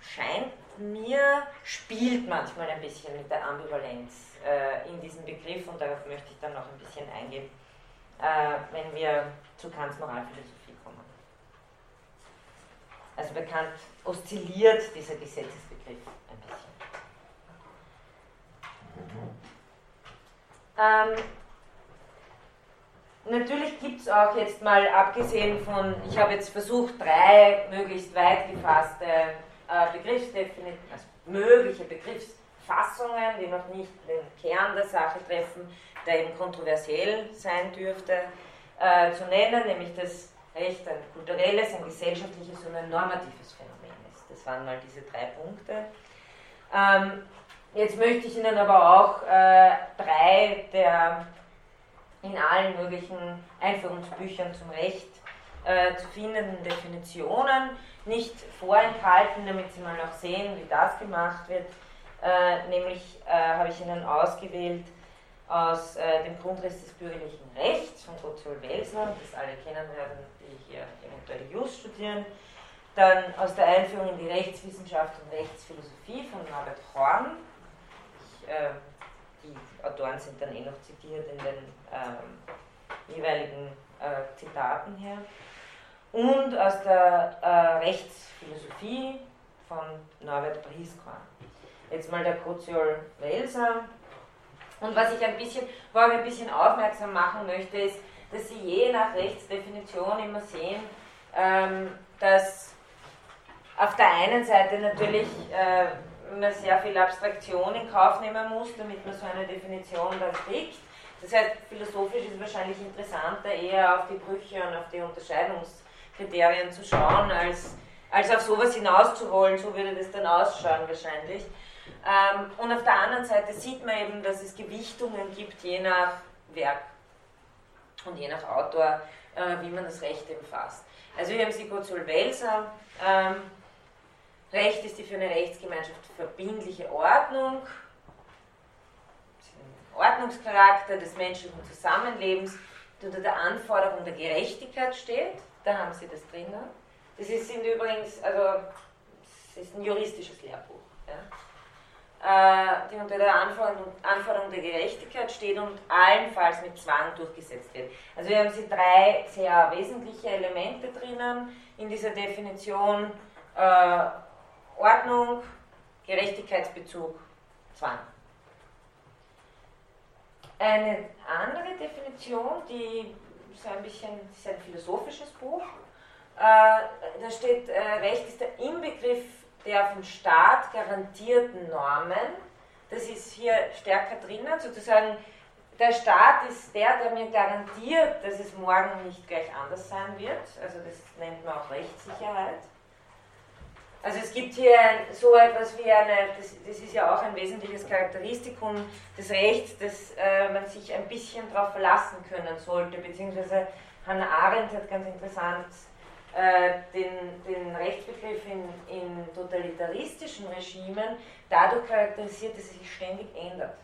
scheint mir, spielt manchmal ein bisschen mit der Ambivalenz äh, in diesem Begriff und darauf möchte ich dann noch ein bisschen eingehen, äh, wenn wir zu Kants Moralphilosophie kommen. Also bekannt oszilliert dieser Gesetzesbegriff ein bisschen. Ähm, natürlich gibt es auch jetzt mal, abgesehen von, ich habe jetzt versucht, drei möglichst weit gefasste äh, Begriffsdefinitionen, also mögliche Begriffsfassungen, die noch nicht den Kern der Sache treffen, der eben kontroversiell sein dürfte, äh, zu nennen, nämlich das Recht ein kulturelles, ein gesellschaftliches und ein normatives Phänomen ist. Das waren mal diese drei Punkte. Ähm, jetzt möchte ich Ihnen aber auch äh, drei der in allen möglichen Einführungsbüchern zum Recht äh, zu findenden Definitionen nicht vorenthalten, damit Sie mal noch sehen, wie das gemacht wird. Äh, nämlich äh, habe ich Ihnen ausgewählt aus äh, dem Grundriss des bürgerlichen Rechts von Gotthold Welser, das alle kennen werden, die hier eventuell Jus studieren. Dann aus der Einführung in die Rechtswissenschaft und Rechtsphilosophie von Norbert Horn. Ich, äh, die Autoren sind dann eh noch zitiert in den ähm, jeweiligen äh, Zitaten her. Und aus der äh, Rechtsphilosophie von Norbert Brieskorn. Jetzt mal der Koziol Welser. Und was ich ein bisschen, worauf ich ein bisschen aufmerksam machen möchte, ist, dass Sie je nach Rechtsdefinition immer sehen, ähm, dass auf der einen Seite natürlich äh, man sehr viel Abstraktion in Kauf nehmen muss, damit man so eine Definition dann kriegt. Das heißt, philosophisch ist es wahrscheinlich interessanter, eher auf die Brüche und auf die Unterscheidungskriterien zu schauen, als, als auf sowas hinauszuholen. So würde das dann ausschauen wahrscheinlich. Ähm, und auf der anderen Seite sieht man eben, dass es Gewichtungen gibt, je nach Werk und je nach Autor, äh, wie man das Recht eben fasst. Also hier haben Sie Gozul Welser. Ähm, Recht ist die für eine Rechtsgemeinschaft verbindliche Ordnung, Ordnungscharakter des menschlichen Zusammenlebens, die unter der Anforderung der Gerechtigkeit steht. Da haben Sie das drin. Das ist, sind übrigens, also, das ist ein juristisches Lehrbuch. Ja, äh, die unter der Anforderung, Anforderung der Gerechtigkeit steht und allenfalls mit Zwang durchgesetzt wird. Also hier haben Sie drei sehr wesentliche Elemente drinnen in dieser Definition. Äh, Ordnung, Gerechtigkeitsbezug, Zwang. Eine andere Definition, die ist ein bisschen ist ein philosophisches Buch, äh, da steht, äh, Recht ist der Inbegriff der vom Staat garantierten Normen. Das ist hier stärker drinnen, sozusagen der Staat ist der, der mir garantiert, dass es morgen nicht gleich anders sein wird. Also das nennt man auch Rechtssicherheit. Also es gibt hier so etwas wie eine, das, das, ist ja auch ein wesentliches Charakteristikum des Rechts, dass äh, man sich ein bisschen darauf verlassen können sollte, beziehungsweise Hannah Arendt hat ganz interessant äh, den, den Rechtsbegriff in, in totalitaristischen Regimen dadurch charakterisiert, dass es sich ständig ändert.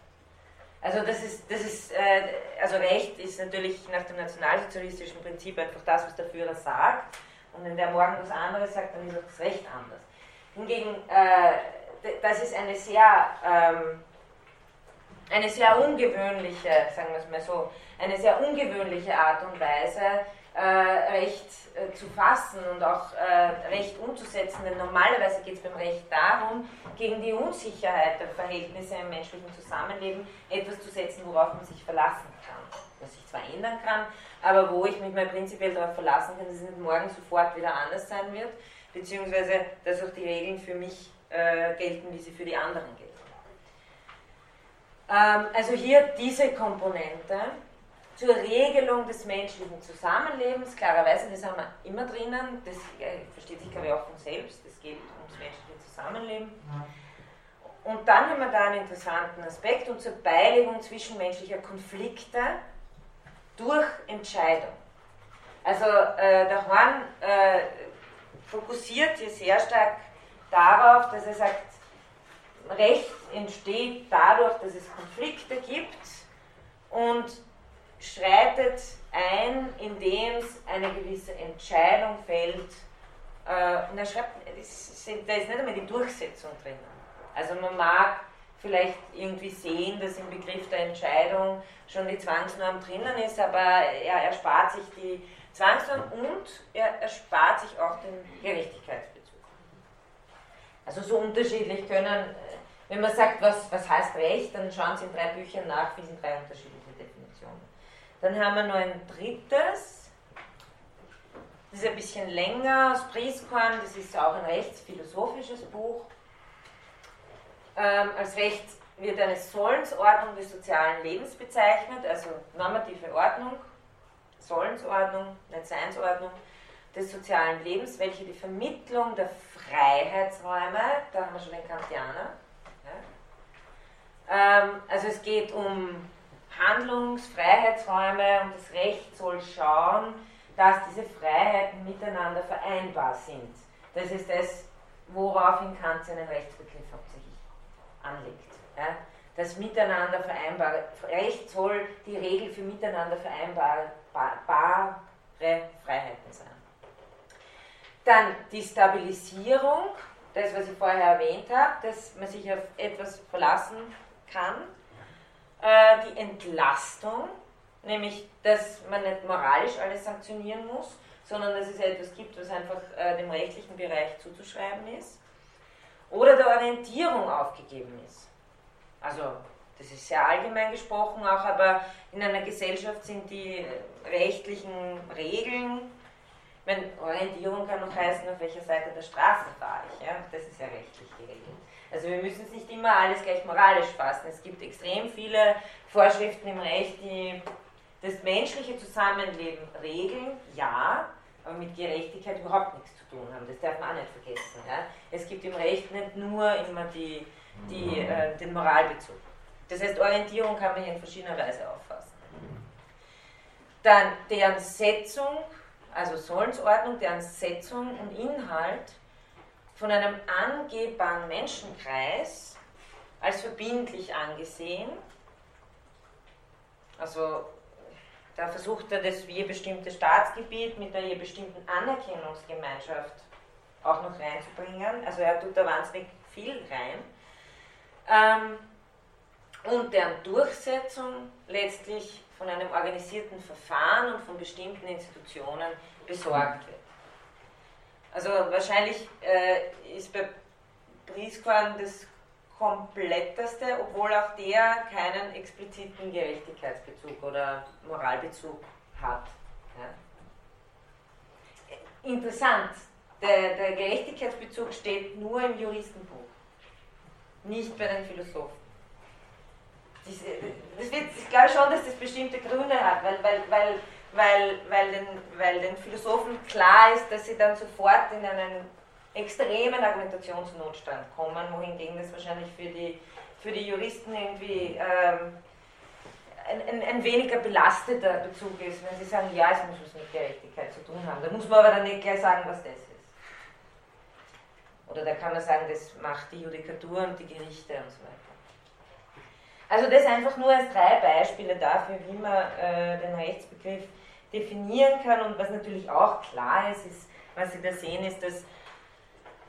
Also das ist, das ist äh, also Recht ist natürlich nach dem nationalsozialistischen Prinzip einfach das, was der Führer sagt. Und wenn der morgen was anderes sagt, dann ist auch das Recht anders. Hingegen, äh, das ist eine sehr, ähm, eine sehr ungewöhnliche, sagen wir es mal so, eine sehr ungewöhnliche Art und Weise, äh, Recht äh, zu fassen und auch äh, Recht umzusetzen. Denn normalerweise geht es beim Recht darum, gegen die Unsicherheit der Verhältnisse im menschlichen Zusammenleben etwas zu setzen, worauf man sich verlassen kann. Was sich zwar ändern kann, aber wo ich mich mal prinzipiell darauf verlassen kann, dass es nicht morgen sofort wieder anders sein wird beziehungsweise dass auch die Regeln für mich äh, gelten, wie sie für die anderen gelten. Ähm, also hier diese Komponente zur Regelung des menschlichen Zusammenlebens, klarerweise, das haben wir immer drinnen, das äh, versteht sich glaube ich auch von selbst, es geht ums menschliche Zusammenleben. Und dann haben wir da einen interessanten Aspekt und zur Beilegung zwischenmenschlicher Konflikte durch Entscheidung. Also äh, der Horn äh, fokussiert hier sehr stark darauf, dass er sagt, Recht entsteht dadurch, dass es Konflikte gibt und schreitet ein, indem es eine gewisse Entscheidung fällt, Äh, und er schreibt, da ist nicht einmal die Durchsetzung drin. Also man mag vielleicht irgendwie sehen, dass im Begriff der Entscheidung schon die Zwangsnorm drinnen ist, aber er erspart sich die Zwangsnorm und er erspart sich auch den Gerechtigkeitsbezug. Also so unterschiedlich können, äh, wenn man sagt, was, was heißt Recht, dann schauen Sie in drei Büchern nach, wie sind drei unterschiedliche Definitionen. Dann haben wir noch ein drittes, das ist ein bisschen länger aus Prieskorn, das ist auch ein rechtsphilosophisches Buch. Ähm, als Recht wird eine Sollensordnung des sozialen Lebens bezeichnet, also normative Ordnung, Sollensordnung, nicht Seinsordnung des sozialen Lebens, welche die Vermittlung der Freiheitsräume, da haben wir schon den Kantianer, ja, ähm, also es geht um Handlungsfreiheitsräume und das Recht soll schauen, dass diese Freiheiten miteinander vereinbar sind. Das ist das, woraufhin Kant seinen Rechtsbegriff hauptsächlich anlegt. Ja? Das Miteinander vereinbare Recht soll die Regel für miteinander vereinbare Freiheiten sein. Dann die Stabilisierung, das, was ich vorher erwähnt habe, dass man sich auf etwas verlassen kann. Äh, die Entlastung, nämlich, dass man nicht moralisch alles sanktionieren muss, sondern dass es etwas gibt, was einfach äh, dem rechtlichen Bereich zuzuschreiben ist. Oder der Orientierung aufgegeben ist. Also, das ist sehr allgemein gesprochen auch, aber in einer Gesellschaft sind die rechtlichen Regeln, meine, Orientierung kann noch heißen, auf welcher Seite der Straße fahre ich. Ja? Das ist ja rechtlich geregelt. Also wir müssen es nicht immer alles gleich moralisch fassen. Es gibt extrem viele Vorschriften im Recht, die das menschliche Zusammenleben regeln, ja, aber mit Gerechtigkeit überhaupt nichts zu tun haben. Das darf man auch nicht vergessen. Ja? Es gibt im Recht nicht nur immer die, die, äh, den Moralbezug. Das heißt, Orientierung kann man hier in verschiedener Weise auffassen. Dann deren Setzung also Sollensordnung, deren Setzung und Inhalt von einem angehbaren Menschenkreis als verbindlich angesehen. Also da versucht er das je bestimmte Staatsgebiet mit der je bestimmten Anerkennungsgemeinschaft auch noch reinzubringen. Also er tut da wahnsinnig viel rein. Ähm, und deren Durchsetzung letztlich von einem organisierten Verfahren und von bestimmten Institutionen besorgt wird. Also wahrscheinlich äh, ist bei Prieskorn das kompletteste, obwohl auch der keinen expliziten Gerechtigkeitsbezug oder Moralbezug hat. Ja. Interessant, der, der Gerechtigkeitsbezug steht nur im Juristenbuch, nicht bei den Philosophen ich glaube schon, dass das bestimmte Gründe hat, weil, weil, weil, weil, weil, den, weil den Philosophen klar ist, dass sie dann sofort in einen extremen Argumentationsnotstand kommen, wohingegen das wahrscheinlich für die, für die Juristen irgendwie ähm, ein, ein, ein, weniger belasteter Bezug ist, wenn sie sagen, ja, es muss was mit Gerechtigkeit zu tun haben. Da muss man aber dann nicht gleich sagen, was das ist. Oder da kann man sagen, das macht die Judikatur und die Gerichte und so weiter. Also das einfach nur als drei Beispiele dafür, wie man äh, den Rechtsbegriff definieren kann. Und was natürlich auch klar ist, ist was Sie da sehen, ist, dass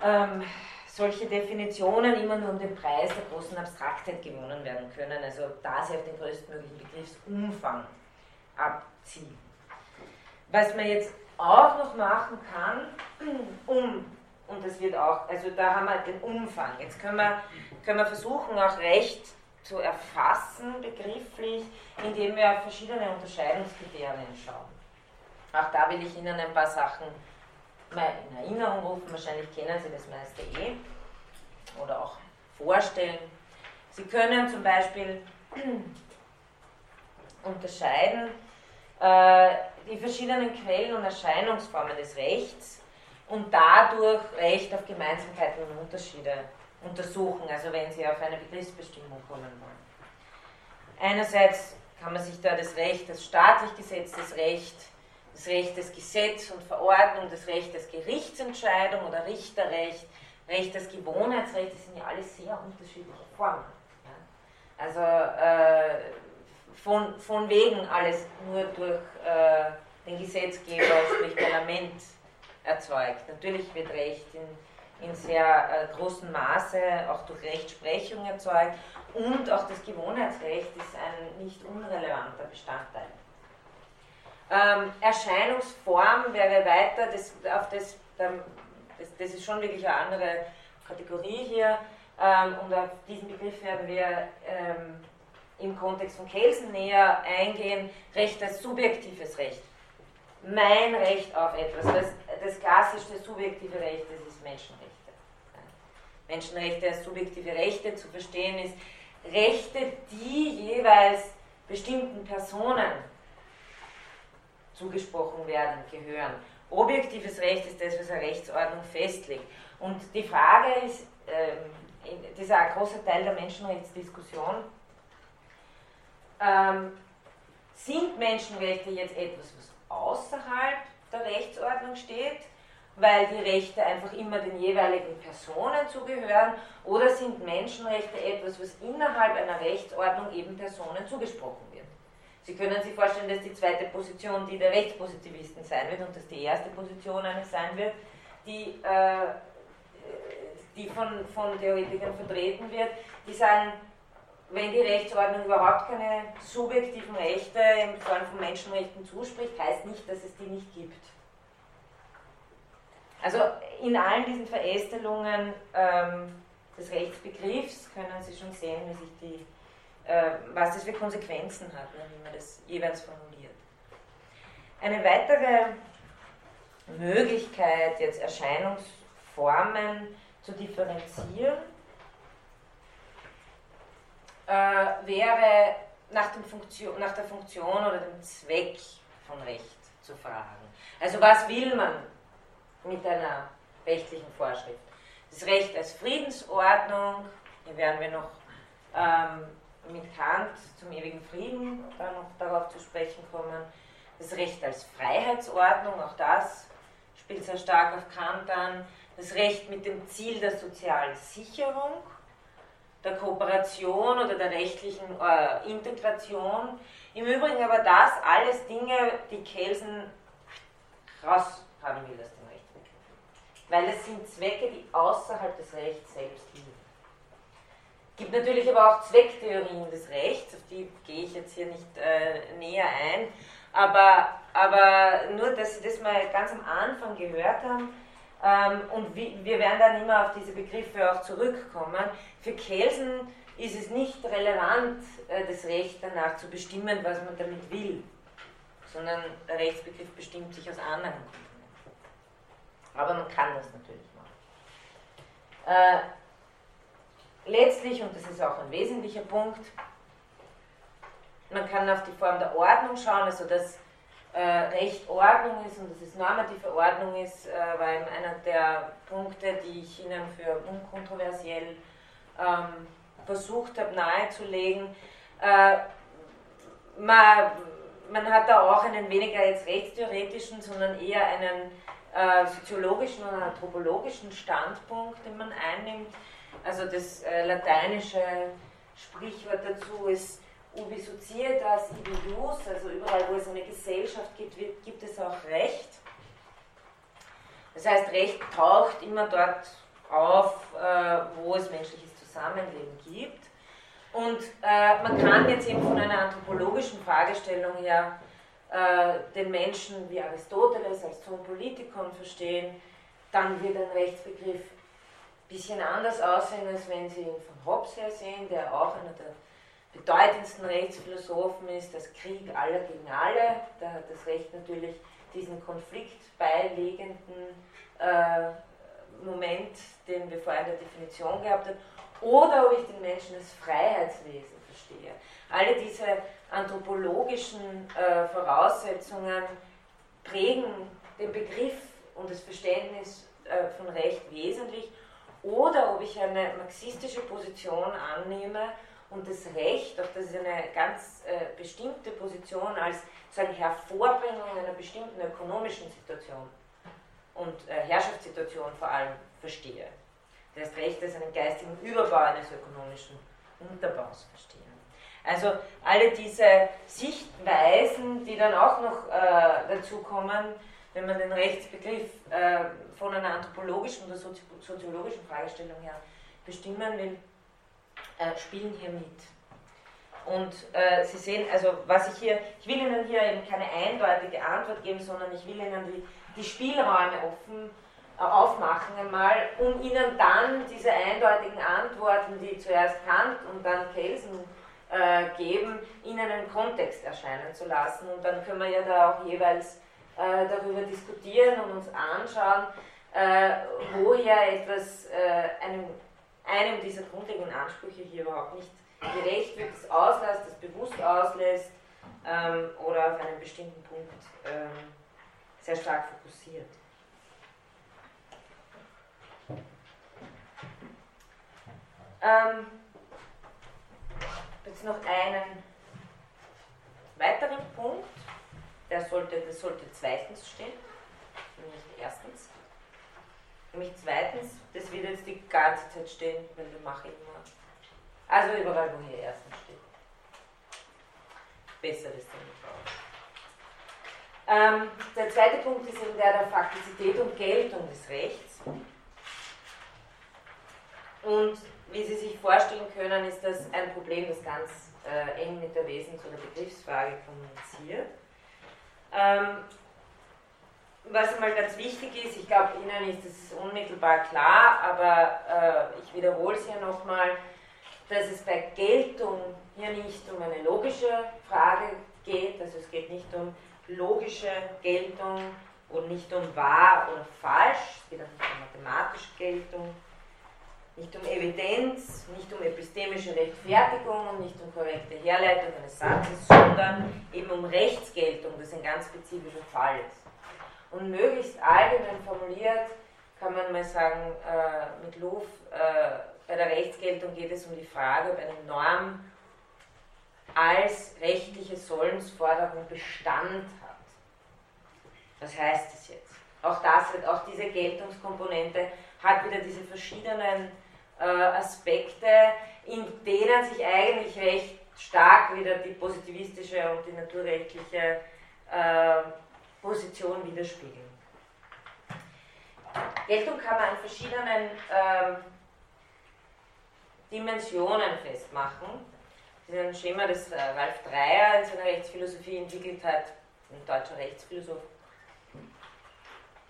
ähm, solche Definitionen immer nur um den Preis der großen Abstraktheit gewonnen werden können, also da sie auf den größtmöglichen Begriffsumfang abziehen. Was man jetzt auch noch machen kann, um, und das wird auch, also da haben wir den Umfang, jetzt können wir, können wir versuchen, auch Recht zu erfassen, begrifflich, indem wir auf verschiedene Unterscheidungskriterien schauen. Auch da will ich Ihnen ein paar Sachen mal in Erinnerung rufen. Wahrscheinlich kennen Sie das meiste eh oder auch vorstellen. Sie können zum Beispiel unterscheiden äh, die verschiedenen Quellen und Erscheinungsformen des Rechts und dadurch Recht auf Gemeinsamkeiten und Unterschiede untersuchen, also wenn Sie auf eine Begriffsbestimmung kommen wollen. Einerseits kann man sich da das Recht, das staatlich gesetztes Recht, das Recht des Gesetz und Verordnung, das Recht des Gerichtsentscheidung oder Richterrecht, Recht des Gewohnheitsrechts, das sind ja alles sehr unterschiedliche Formen. Ja? Also äh, von, von wegen alles nur durch äh, den Gesetzgeber, sprich Parlament, erzeugt. Natürlich wird Recht in, in sehr äh, großem Maße auch durch Rechtsprechung erzeugt und auch das Gewohnheitsrecht ist ein nicht unrelevanter Bestandteil. Ähm, Erscheinungsform wäre weiter, das, auf das, das, das, ist schon wirklich eine andere Kategorie hier ähm, und auf diesen Begriff werden wir ähm, im Kontext von Kelsen näher eingehen, Recht als subjektives Recht. Mein Recht auf etwas. Das, das klassischste subjektive Recht, das ist Menschenrechte. Menschenrechte als subjektive Rechte zu verstehen ist Rechte, die jeweils bestimmten Personen zugesprochen werden, gehören. Objektives Recht ist das, was eine Rechtsordnung festlegt. Und die Frage ist, ähm, das ist ein großer Teil der Menschenrechtsdiskussion, ähm, sind Menschenrechte jetzt etwas, was außerhalb der Rechtsordnung steht, weil die Rechte einfach immer den jeweiligen Personen zugehören, oder sind Menschenrechte etwas, was innerhalb einer Rechtsordnung eben Personen zugesprochen wird? Sie können sich vorstellen, dass die zweite Position die der Rechtspositivisten sein wird und dass die erste Position eine sein wird, die, äh, die von, von Theoretikern vertreten wird, die sagen, wenn die Rechtsordnung überhaupt keine subjektiven Rechte in Form von Menschenrechten zuspricht, heißt nicht, dass es die nicht gibt. Also in allen diesen Verästelungen ähm, des Rechtsbegriffs können Sie schon sehen, wie sich die, äh, was das für Konsequenzen hat, ne, wie man das jeweils formuliert. Eine weitere Möglichkeit, jetzt Erscheinungsformen zu differenzieren, äh, wäre nach, Funktion, nach, der Funktion oder dem Zweck von Recht zu fragen. Also was will man mit einer rechtlichen Vorschrift? Das Recht als Friedensordnung, hier werden wir noch ähm, mit Kant zum ewigen Frieden dann noch darauf zu sprechen kommen. Das Recht als Freiheitsordnung, auch das spielt sehr stark auf Kant an. Das Recht mit dem Ziel der sozialen Sicherung der Kooperation oder der rechtlichen äh, Integration. Im Übrigen aber das alles Dinge, die Kelsen raus haben will Rechtsbegriff. Weil es sind Zwecke, die außerhalb des Rechts selbst liegen. Es gibt natürlich aber auch Zwecktheorien des Rechts, auf die gehe ich jetzt hier nicht äh, näher ein, aber, aber nur, dass Sie das mal ganz am Anfang gehört haben, ähm, und wir werden dann immer auf diese Begriffe auch zurückkommen. Für Kelsen ist es nicht relevant, äh, das Recht danach zu bestimmen, was man damit will, sondern der Rechtsbegriff bestimmt sich aus anderen Gründen. Aber man kann das natürlich machen. Äh, letztlich, und das ist auch ein wesentlicher Punkt, man kann auf die Form der Ordnung schauen, also das äh, Recht Ordnung ist und dass es normative Ordnung ist, äh, war eben einer der Punkte, die ich Ihnen für unkontroversiell ähm, versucht habe nahezulegen. Äh, man, man hat da auch einen weniger jetzt rechtstheoretischen, sondern eher einen äh, soziologischen oder anthropologischen Standpunkt, den man einnimmt. Also das äh, lateinische Sprichwort dazu ist ubi societas ibi jus, also überall, wo es eine Gesellschaft gibt, gibt es auch Recht. Das heißt, Recht taucht immer dort auf, äh, wo es menschliches Zusammenleben gibt. Und man kann jetzt eben von einer anthropologischen Fragestellung her den Menschen wie Aristoteles als Zoon Politikon verstehen. Dann wird ein Rechtsbegriff ein bisschen anders aussehen, als wenn Sie ihn von Hobbes her sehen, der auch einer der bedeutendsten Rechtsphilosophen ist das Krieg aller gegen alle. Da hat das Recht natürlich diesen Konflikt beilegenden äh, Moment, den wir vorher in der Definition gehabt haben, oder ob ich den Menschen als Freiheitswesen verstehe. Alle diese anthropologischen äh, Voraussetzungen prägen den Begriff und das Verständnis äh, von Recht wesentlich, oder ob ich eine marxistische Position annehme und das Recht, auch das ist eine ganz äh, bestimmte Position als sagen, Hervorbringung einer bestimmten ökonomischen Situation und äh, Herrschaftssituation vor allem verstehe. Das heißt, Recht als einen geistigen Überbau eines ökonomischen Unterbaus verstehe. Also alle diese Sichtweisen, die dann auch noch äh, dazu kommen, wenn man den Rechtsbegriff äh, von einer anthropologischen oder sozi soziologischen Fragestellung her bestimmen will, äh, spielen hier mit. Und äh, Sie sehen, also was ich hier, ich will Ihnen hier eben keine eindeutige Antwort geben, sondern ich will Ihnen die, die Spielräume offen äh, aufmachen einmal, um Ihnen dann diese eindeutigen Antworten, die zuerst Kant und dann Kelsen äh, geben, Ihnen einen Kontext erscheinen zu lassen. Und dann können wir ja da auch jeweils äh, darüber diskutieren und uns anschauen, äh, woher etwas äh, einem, einem dieser grundlegenden Ansprüche hier überhaupt nicht gerecht wird, das auslässt, das bewusst auslässt ähm, oder auf einen bestimmten Punkt ähm, sehr stark fokussiert. Ähm, jetzt noch einen weiteren Punkt, der sollte, das sollte zweitens stehen, nämlich erstens. Nämlich zweitens, das wird jetzt die ganze Zeit stehen, weil wir machen immer also überall, wo hier erstens steht. Besser ist damit ähm, Der zweite Punkt ist eben der der Faktizität und Geltung des Rechts. Und wie Sie sich vorstellen können, ist das ein Problem, das ganz äh, eng mit der Wesens- oder Begriffsfrage kommuniziert. Ähm, was einmal ganz wichtig ist, ich glaube, Ihnen ist es unmittelbar klar, aber äh, ich wiederhole es hier nochmal, dass es bei Geltung hier nicht um eine logische Frage geht, also es geht nicht um logische Geltung und nicht um wahr oder falsch, es geht auch nicht um mathematische Geltung, nicht um Evidenz, nicht um epistemische Rechtfertigung und nicht um korrekte Herleitung eines Satzes, sondern eben um Rechtsgeltung, das ein ganz spezifischer Fall ist. Und möglichst allgemein formuliert kann man mal sagen, äh, mit Louvre, äh, bei der Rechtsgeltung geht es um die Frage, ob eine Norm als rechtliche Sollensforderung Bestand hat. Was heißt das jetzt? Auch das, auch diese Geltungskomponente hat wieder diese verschiedenen Aspekte, in denen sich eigentlich recht stark wieder die positivistische und die naturrechtliche äh, Position widerspiegeln. Geltung kann man an verschiedenen äh, Dimensionen festmachen. Das ist ein Schema, das äh, Ralf Dreyer in seiner Rechtsphilosophie entwickelt hat, ein deutscher Rechtsphilosoph.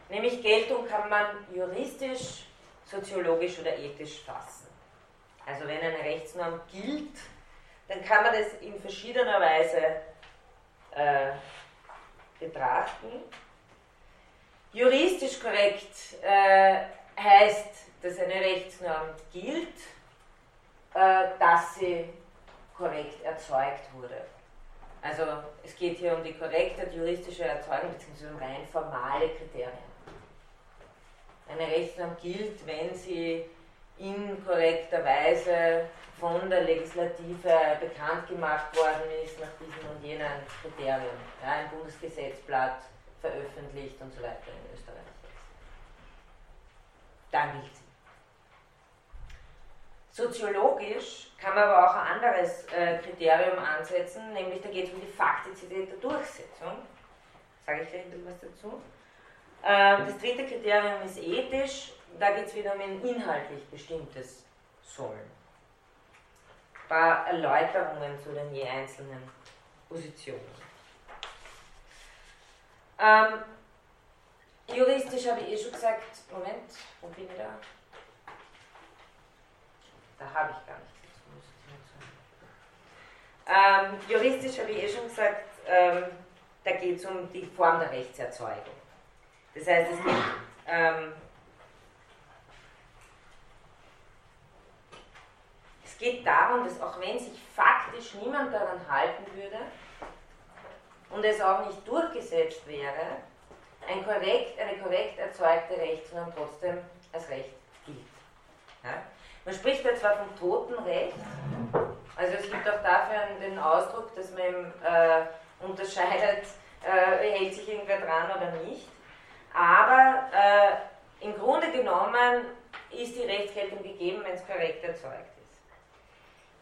Nämlich Geltung kann man juristisch, soziologisch oder ethisch fassen. Also wenn eine Rechtsnorm gilt, dann kann man das in verschiedener Weise äh, betrachten. Juristisch korrekt äh, heißt, dass eine Rechtsnorm gilt, äh, dass sie korrekt erzeugt wurde. Also es geht hier um die korrekte juristische Erzeugung bzw. um rein formale Kriterien. Eine Rechtsnorm gilt, wenn sie in korrekter Weise von der Legislative bekannt gemacht worden ist nach diesen und jenen Kriterien. Ja, ein Bundesgesetzblatt veröffentlicht und so weiter in Österreich. Dann gilt sie. Soziologisch kann man aber auch ein anderes äh, Kriterium ansetzen, nämlich da geht es um die Faktizität der Durchsetzung. Sage ich gleich ein bisschen was dazu. Ähm, das dritte Kriterium ist ethisch, da geht es wieder um ein inhaltlich bestimmtes Sollen. Ein paar Erläuterungen zu den je einzelnen Positionen. Ähm, juristisch habe ich eh schon gesagt, Moment, wo bin ich da? Da habe ich gar nichts. Ähm, juristisch habe ich eh schon gesagt, ähm, da geht es um die Form der Rechtserzeugung. Das heißt, es geht ähm, es geht darum, dass auch wenn sich faktisch niemand daran halten würde und es auch nicht durchgesetzt wäre, ein korrekt, eine korrekt erzeugte Rechtsnorm trotzdem als Recht gilt. Ja? Man spricht da zwar vom Totenrecht, also es gibt auch dafür den Ausdruck, dass man äh, unterscheidet, äh, hält sich irgendwer dran oder nicht. Aber äh, im Grunde genommen ist die Rechtsgeltung gegeben, wenn es korrekt erzeugt ist.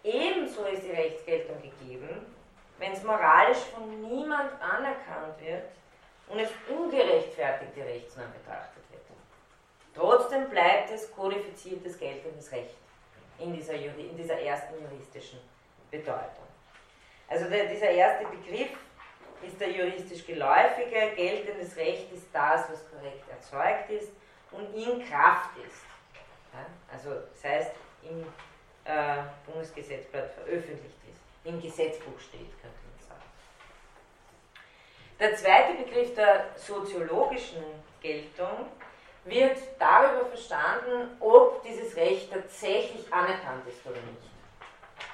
Ebenso ist die Rechtsgeltung gegeben, wenn es moralisch von niemand anerkannt wird, und als ungerechtfertigte Rechtsnorm betrachtet wird. Trotzdem bleibt es kodifiziertes geltendes Recht in dieser, in dieser ersten juristischen Bedeutung. Also der, dieser erste Begriff ist der juristisch geläufige, geltendes Recht ist das, was korrekt erzeugt ist und in Kraft ist. Ja? Also das heißt, im äh, Bundesgesetzblatt veröffentlicht ist, im Gesetzbuch steht, könnte man sagen. Der zweite Begriff der soziologischen Geltung wird darüber verstanden, ob dieses Recht tatsächlich anerkannt ist oder nicht.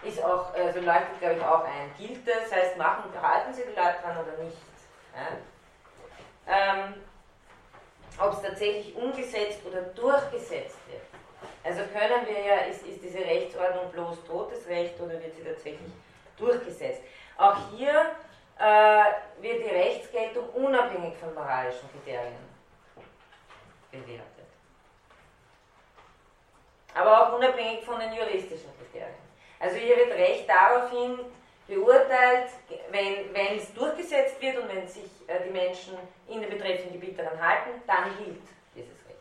Ist auch, also leuchtet glaube ich auch ein, gilt das, heißt machen, halten sie die Leute dran oder nicht. Ja? Ähm, ob es tatsächlich umgesetzt oder durchgesetzt wird. Also können wir ja, ist, ist diese Rechtsordnung bloß totes Recht oder wird sie tatsächlich durchgesetzt? Auch hier äh, wird die Rechtsgeltung unabhängig von moralischen Kriterien bewertet. Aber auch unabhängig von den juristischen Kriterien. Also hier wird Recht daraufhin beurteilt, wenn, es durchgesetzt wird und wenn sich äh, die Menschen in dem betreffenden Gebiet daran halten, dann gilt dieses Recht.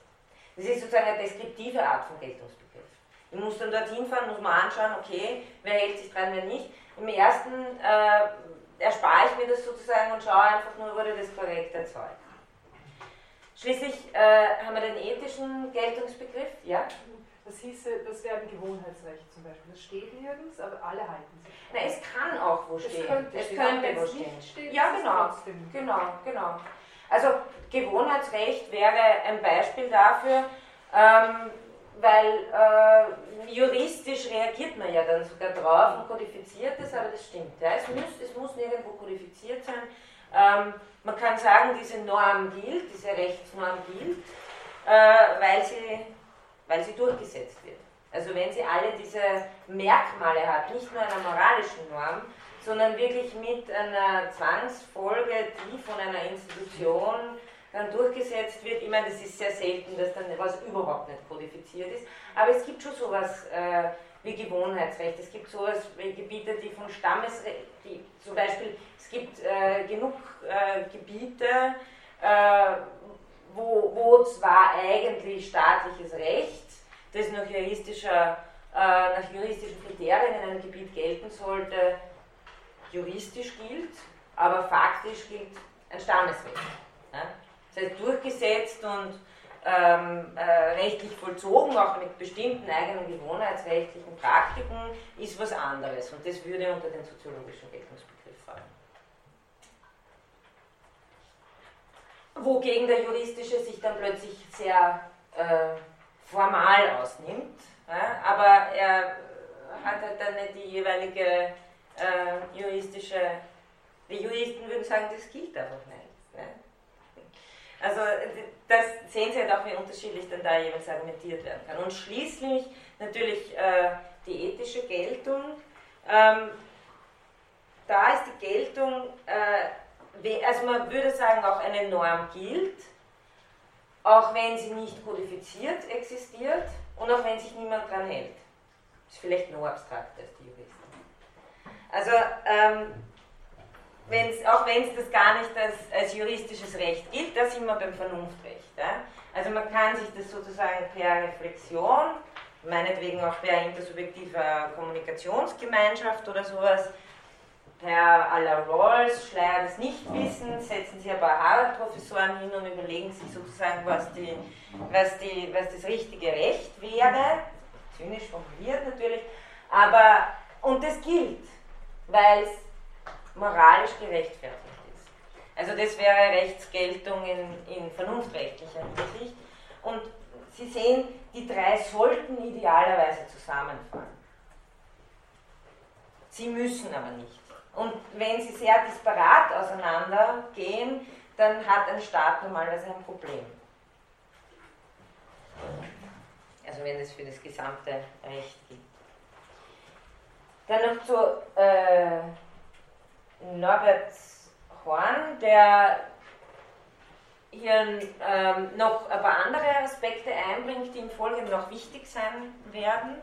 Das ist sozusagen eine deskriptive Art von Geltungsbegriff. Ich muss dann dorthin fahren, muss man anschauen, okay, wer hält sich dran, wer nicht. Im ersten äh, erspare ich mir das sozusagen und schaue einfach nur, wurde das korrekt erzeugt. Schließlich äh, haben wir den ethischen Geltungsbegriff, ja? Das hieße, das wäre ein Gewohnheitsrecht zum Beispiel. Das steht nirgends, aber alle halten sich. Na, es kann auch wo stehen. Es könnte, es könnte wo stehen. Steht, ja, genau. Genau, genau. Also Gewohnheitsrecht wäre ein Beispiel dafür, ähm, weil äh, juristisch reagiert man ja dann sogar drauf und kodifiziert es, aber das stimmt. Ja. Es, muss, es muss nirgendwo kodifiziert sein. Ähm, man kann sagen, diese Norm gilt, diese Rechtsnorm gilt, äh, weil, sie, weil sie durchgesetzt wird. Also wenn sie alle diese Merkmale hat, nicht nur einer moralischen Norm, sondern wirklich mit einer Zwangsfolge, die von einer Institution dann durchgesetzt wird. Ich meine, das ist sehr selten, dass dann was überhaupt nicht kodifiziert ist, aber es gibt schon sowas äh, wie Gewohnheitsrecht. Es gibt sowas wie Gebiete, die von Stammesrecht, die zum Beispiel, es gibt äh, genug äh, Gebiete, äh, wo, wo zwar eigentlich staatliches Recht, das nach, juristischer, äh, nach juristischen Kriterien in einem Gebiet gelten sollte, juristisch gilt, aber faktisch gilt ein Stammesrecht. Ja? Das heißt, durchgesetzt und ähm, äh, rechtlich vollzogen, auch mit bestimmten eigenen gewohnheitsrechtlichen Praktiken, ist was anderes. Und das würde unter den soziologischen Geltungsbegriff fallen. Wogegen der juristische sich dann plötzlich sehr äh, formal ausnimmt, ja, aber er hat halt dann nicht die jeweilige äh, juristische, die Juristen würden sagen, das gilt einfach nicht. Ne? Also das sehen Sie halt auch, wie unterschiedlich dann da jeweils argumentiert werden kann. Und schließlich natürlich äh, die ethische Geltung. Ähm, da ist die Geltung, äh, also man würde sagen, auch eine Norm gilt, auch wenn sie nicht kodifiziert existiert und auch wenn sich niemand dran hält. Das ist vielleicht noch abstrakter als die Juristen. Also ähm, wenn's, auch wenn es das gar nicht als, als, juristisches Recht gilt, da sind wir beim Vernunftrecht. Ja? Also man kann sich das sozusagen per Reflexion, meinetwegen auch per intersubjektiver Kommunikationsgemeinschaft oder sowas, per à la Rawls, Schleier des Nichtwissens, setzen Sie ein paar Harvard-Professoren hin und überlegen sich sozusagen, was, die, was, die, was das richtige Recht wäre. Zynisch formuliert natürlich, aber, und das gilt, weil es moralisch gerechtfertigt ist. Also das wäre Rechtsgeltung in, in vernunftrechtlicher Hinsicht. Und Sie sehen, die drei sollten idealerweise zusammenfallen. Sie müssen aber nicht. Und wenn sie sehr disparat auseinandergehen, dann hat ein Staat normalerweise ein Problem. Also wenn es für das gesamte Recht gilt. Dann noch zu äh, Norbert Horn, der hier ähm, noch ein paar andere Aspekte einbringt, die im Folgenden noch wichtig sein werden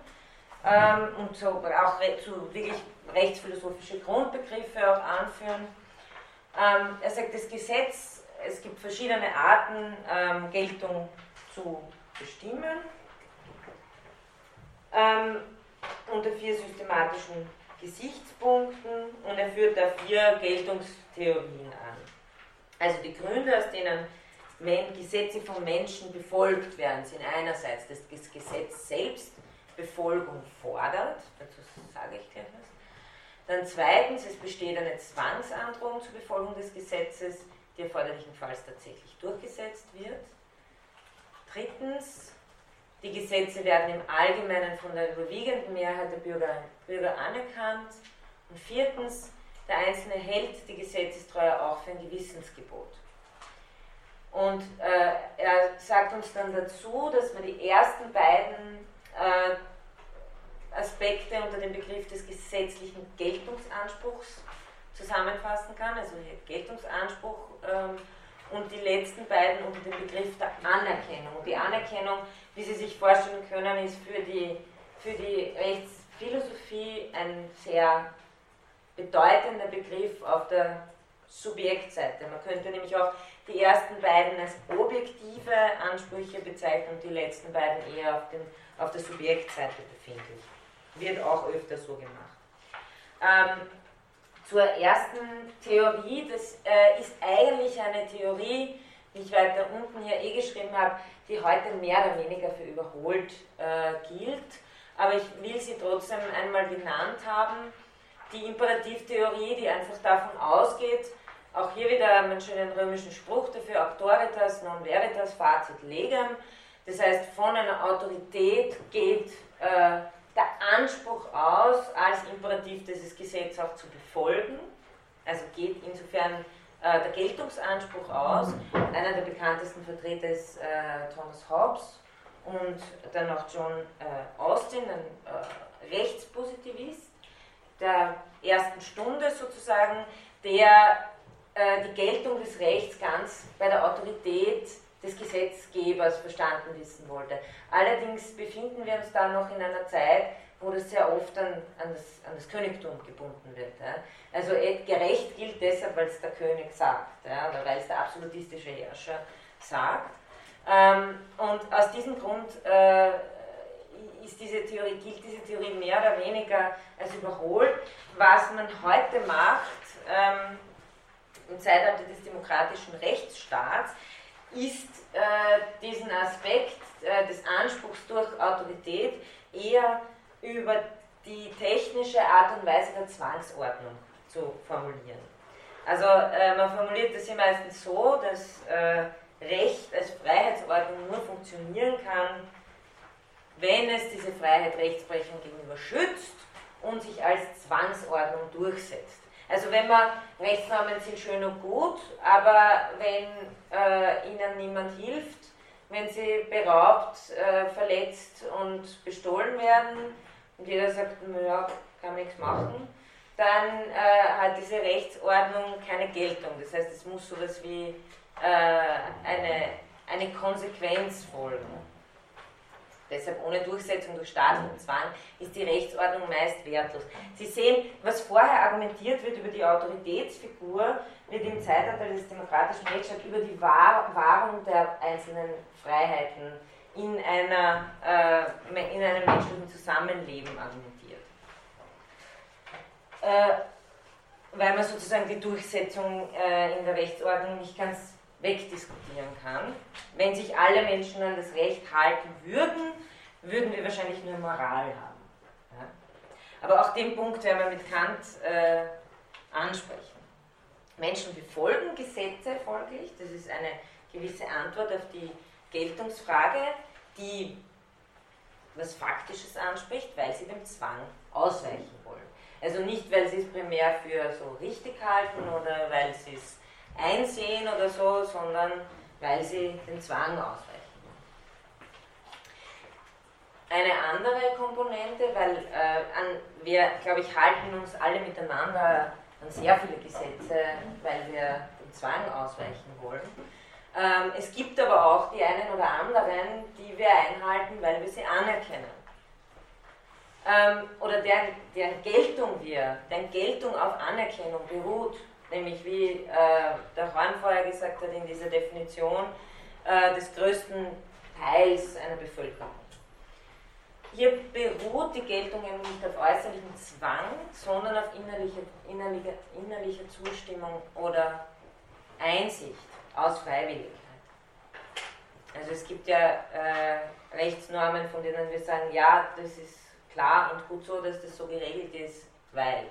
ähm, und so auch zu wirklich rechtsphilosophische Grundbegriffe auch anführen. Ähm, er sagt, das Gesetz es gibt verschiedene Arten, ähm, Geltung zu bestimmen. Ähm, unter vier systematischen Gesichtspunkten und er führt da vier Geltungstheorien an. Also die Gründe, aus denen Gesetze von Menschen befolgt werden, sind einerseits, dass das Gesetz selbst Befolgung fordert, dazu sage ich gleich was. Dann zweitens, es besteht eine Zwangsandrohung zur Befolgung des Gesetzes, die erforderlichenfalls tatsächlich durchgesetzt wird. Drittens, die Gesetze werden im Allgemeinen von der überwiegenden Mehrheit der Bürger, Bürger anerkannt. Und viertens, der Einzelne hält die Gesetzestreue auch für ein Gewissensgebot. Und äh, er sagt uns dann dazu, dass man die ersten beiden äh, Aspekte unter dem Begriff des gesetzlichen Geltungsanspruchs zusammenfassen kann, also Geltungsanspruch ähm, und die letzten beiden unter dem Begriff der Anerkennung. Die Anerkennung, wie Sie sich vorstellen können, ist für die, für die Rechtsphilosophie ein sehr bedeutender Begriff auf der Subjektseite. Man könnte nämlich auch die ersten beiden als objektive Ansprüche bezeichnen und die letzten beiden eher auf, den, auf der Subjektseite befindlich. Wird auch öfter so gemacht. Ähm, zur ersten Theorie, das äh, ist eigentlich eine Theorie, die ich weiter unten hier eh geschrieben habe, die heute mehr oder weniger für überholt äh, gilt. Aber ich will sie trotzdem einmal genannt haben. Die Imperativtheorie, die einfach davon ausgeht, auch hier wieder einen schönen römischen Spruch dafür, auctoritas non veritas facit legem. Das heißt, von einer Autorität geht äh, der Anspruch aus, als Imperativ dieses Gesetz auch zu befolgen. Also geht insofern äh, der Geltungsanspruch aus. Einer der bekanntesten Vertreter ist äh, Thomas Hobbes und dann auch John äh, Austin, ein äh, Rechtspositivist der ersten Stunde sozusagen, der äh, die Geltung des Rechts ganz bei der Autorität des Gesetzgebers verstanden wissen wollte. Allerdings befinden wir uns da noch in einer Zeit, wo das sehr oft an, an, das, an das, Königtum gebunden wird. Ja. Also gerecht gilt deshalb, weil es der König sagt, ja, oder weil es der absolutistische Herrscher sagt. Ähm, und aus diesem Grund äh, ist diese Theorie, gilt diese Theorie mehr oder weniger als überholt. Was man heute macht, ähm, im Zeitalter des demokratischen Rechtsstaats, ist äh, diesen Aspekt äh, des Anspruchs durch Autorität eher über die technische Art und Weise der Zwangsordnung zu formulieren. Also äh, man formuliert das hier meistens so, dass äh, Recht als Freiheitsordnung nur funktionieren kann, wenn es diese Freiheit Rechtsprechung gegenüber schützt und sich als Zwangsordnung durchsetzt. Also wenn man Rechtsnormen sind schön und gut, aber wenn äh, ihnen niemand hilft, wenn sie beraubt, äh, verletzt und bestohlen werden und jeder sagt, naja, kann nichts machen, dann äh, hat diese Rechtsordnung keine Geltung. Das heißt, es muss sowas wie äh, eine, eine Konsequenz folgen. Deshalb ohne Durchsetzung durch staatlichen Zwang ist die Rechtsordnung meist wertlos. Sie sehen, was vorher argumentiert wird über die Autoritätsfigur, wird im Zeitalter des demokratischen Rechtsstaats über die Wahrung der einzelnen Freiheiten in, einer, äh, in einem menschlichen Zusammenleben argumentiert. Äh, weil man sozusagen die Durchsetzung äh, in der Rechtsordnung nicht ganz wegdiskutieren kann. Wenn sich alle Menschen an das Recht halten würden, würden wir wahrscheinlich nur Moral haben. Ja? Aber auch den Punkt werden wir mit Kant äh, ansprechen. Menschen befolgen Gesetze folglich, das ist eine gewisse Antwort auf die Geltungsfrage, die was Faktisches anspricht, weil sie dem Zwang ausweichen wollen. Also nicht, weil sie es primär für so richtig halten oder weil sie es einsehen oder so, sondern weil sie den Zwang ausweichen. Eine andere Komponente, weil äh, an, wir, glaube ich, halten uns alle miteinander an sehr viele Gesetze, weil wir den Zwang ausweichen wollen. Ähm, es gibt aber auch die einen oder anderen, die wir einhalten, weil wir sie anerkennen. Ähm, oder deren, deren Geltung wir, deren Geltung auf Anerkennung beruht nämlich wie äh, der Horn vorher gesagt hat in dieser Definition, äh, des größten Teils einer Bevölkerung. Hier beruht die Geltung eben nicht auf äußerlichem Zwang, sondern auf innerlicher, innerlicher, innerlicher Zustimmung oder Einsicht aus Freiwilligkeit. Also es gibt ja äh, Rechtsnormen, von denen wir sagen, ja, das ist klar und gut so, dass das so geregelt ist, weil.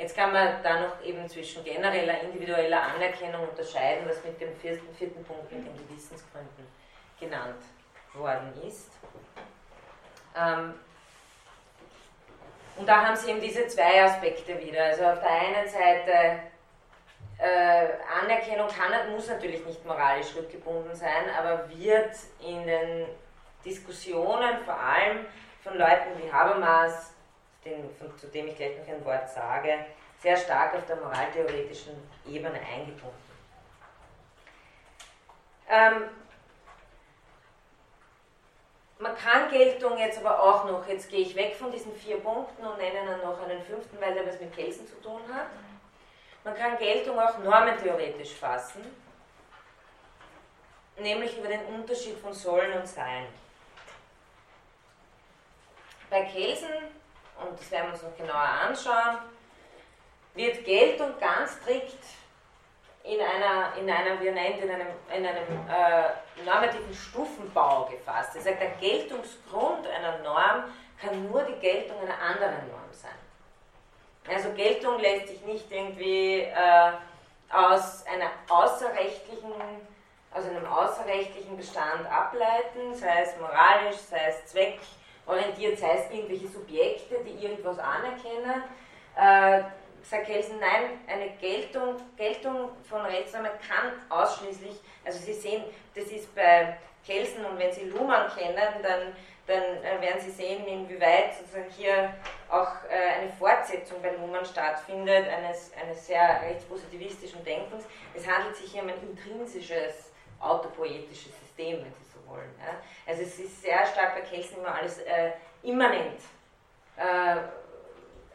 Jetzt kann man da noch eben zwischen genereller, individueller Anerkennung unterscheiden, was mit dem vierten, vierten Punkt mit den Gewissensgründen genannt worden ist. Ähm, und da haben Sie eben diese zwei Aspekte wieder. Also auf der einen Seite äh, Anerkennung kann, muss natürlich nicht moralisch rückgebunden sein, aber wird in den Diskussionen vor allem von Leuten wie Habermas, den, von, zu dem ich gleich noch ein Wort sage, sehr stark auf der moraltheoretischen Ebene eingebunden. Ähm, man kann Geltung jetzt aber auch noch, jetzt gehe ich weg von diesen vier Punkten und nenne dann noch einen fünften, weil der was mit Kelsen zu tun hat. Man kann Geltung auch normentheoretisch fassen, nämlich über den Unterschied von Sollen und Sein. Bei Kelsen, und das werden wir uns noch genauer anschauen, wird Geltung ganz strikt in einer, in einer wie er nennt, in einem, in einem äh, normativen Stufenbau gefasst. Er sagt, der Geltungsgrund einer Norm kann nur die Geltung einer anderen Norm sein. Also Geltung lässt sich nicht irgendwie äh, aus, einer außerrechtlichen, aus einem außerrechtlichen Bestand ableiten, sei es moralisch, sei es zweckorientiert, sei es irgendwelche Subjekte, die irgendwas anerkennen. Äh, sagt Kelsen, nein, eine Geltung, Geltung von Rechtsnormen kann ausschließlich, also Sie sehen, das ist bei Kelsen und wenn Sie Luhmann kennen, dann, dann äh, werden Sie sehen, inwieweit sozusagen hier auch äh, eine Fortsetzung bei Luhmann stattfindet, eines, eines sehr rechtspositivistischen Denkens. Es handelt sich hier um ein intrinsisches autopoetisches System, wenn Sie wollen. Ja. Also es ist sehr stark bei Kelsen immer alles äh, immanent. Äh,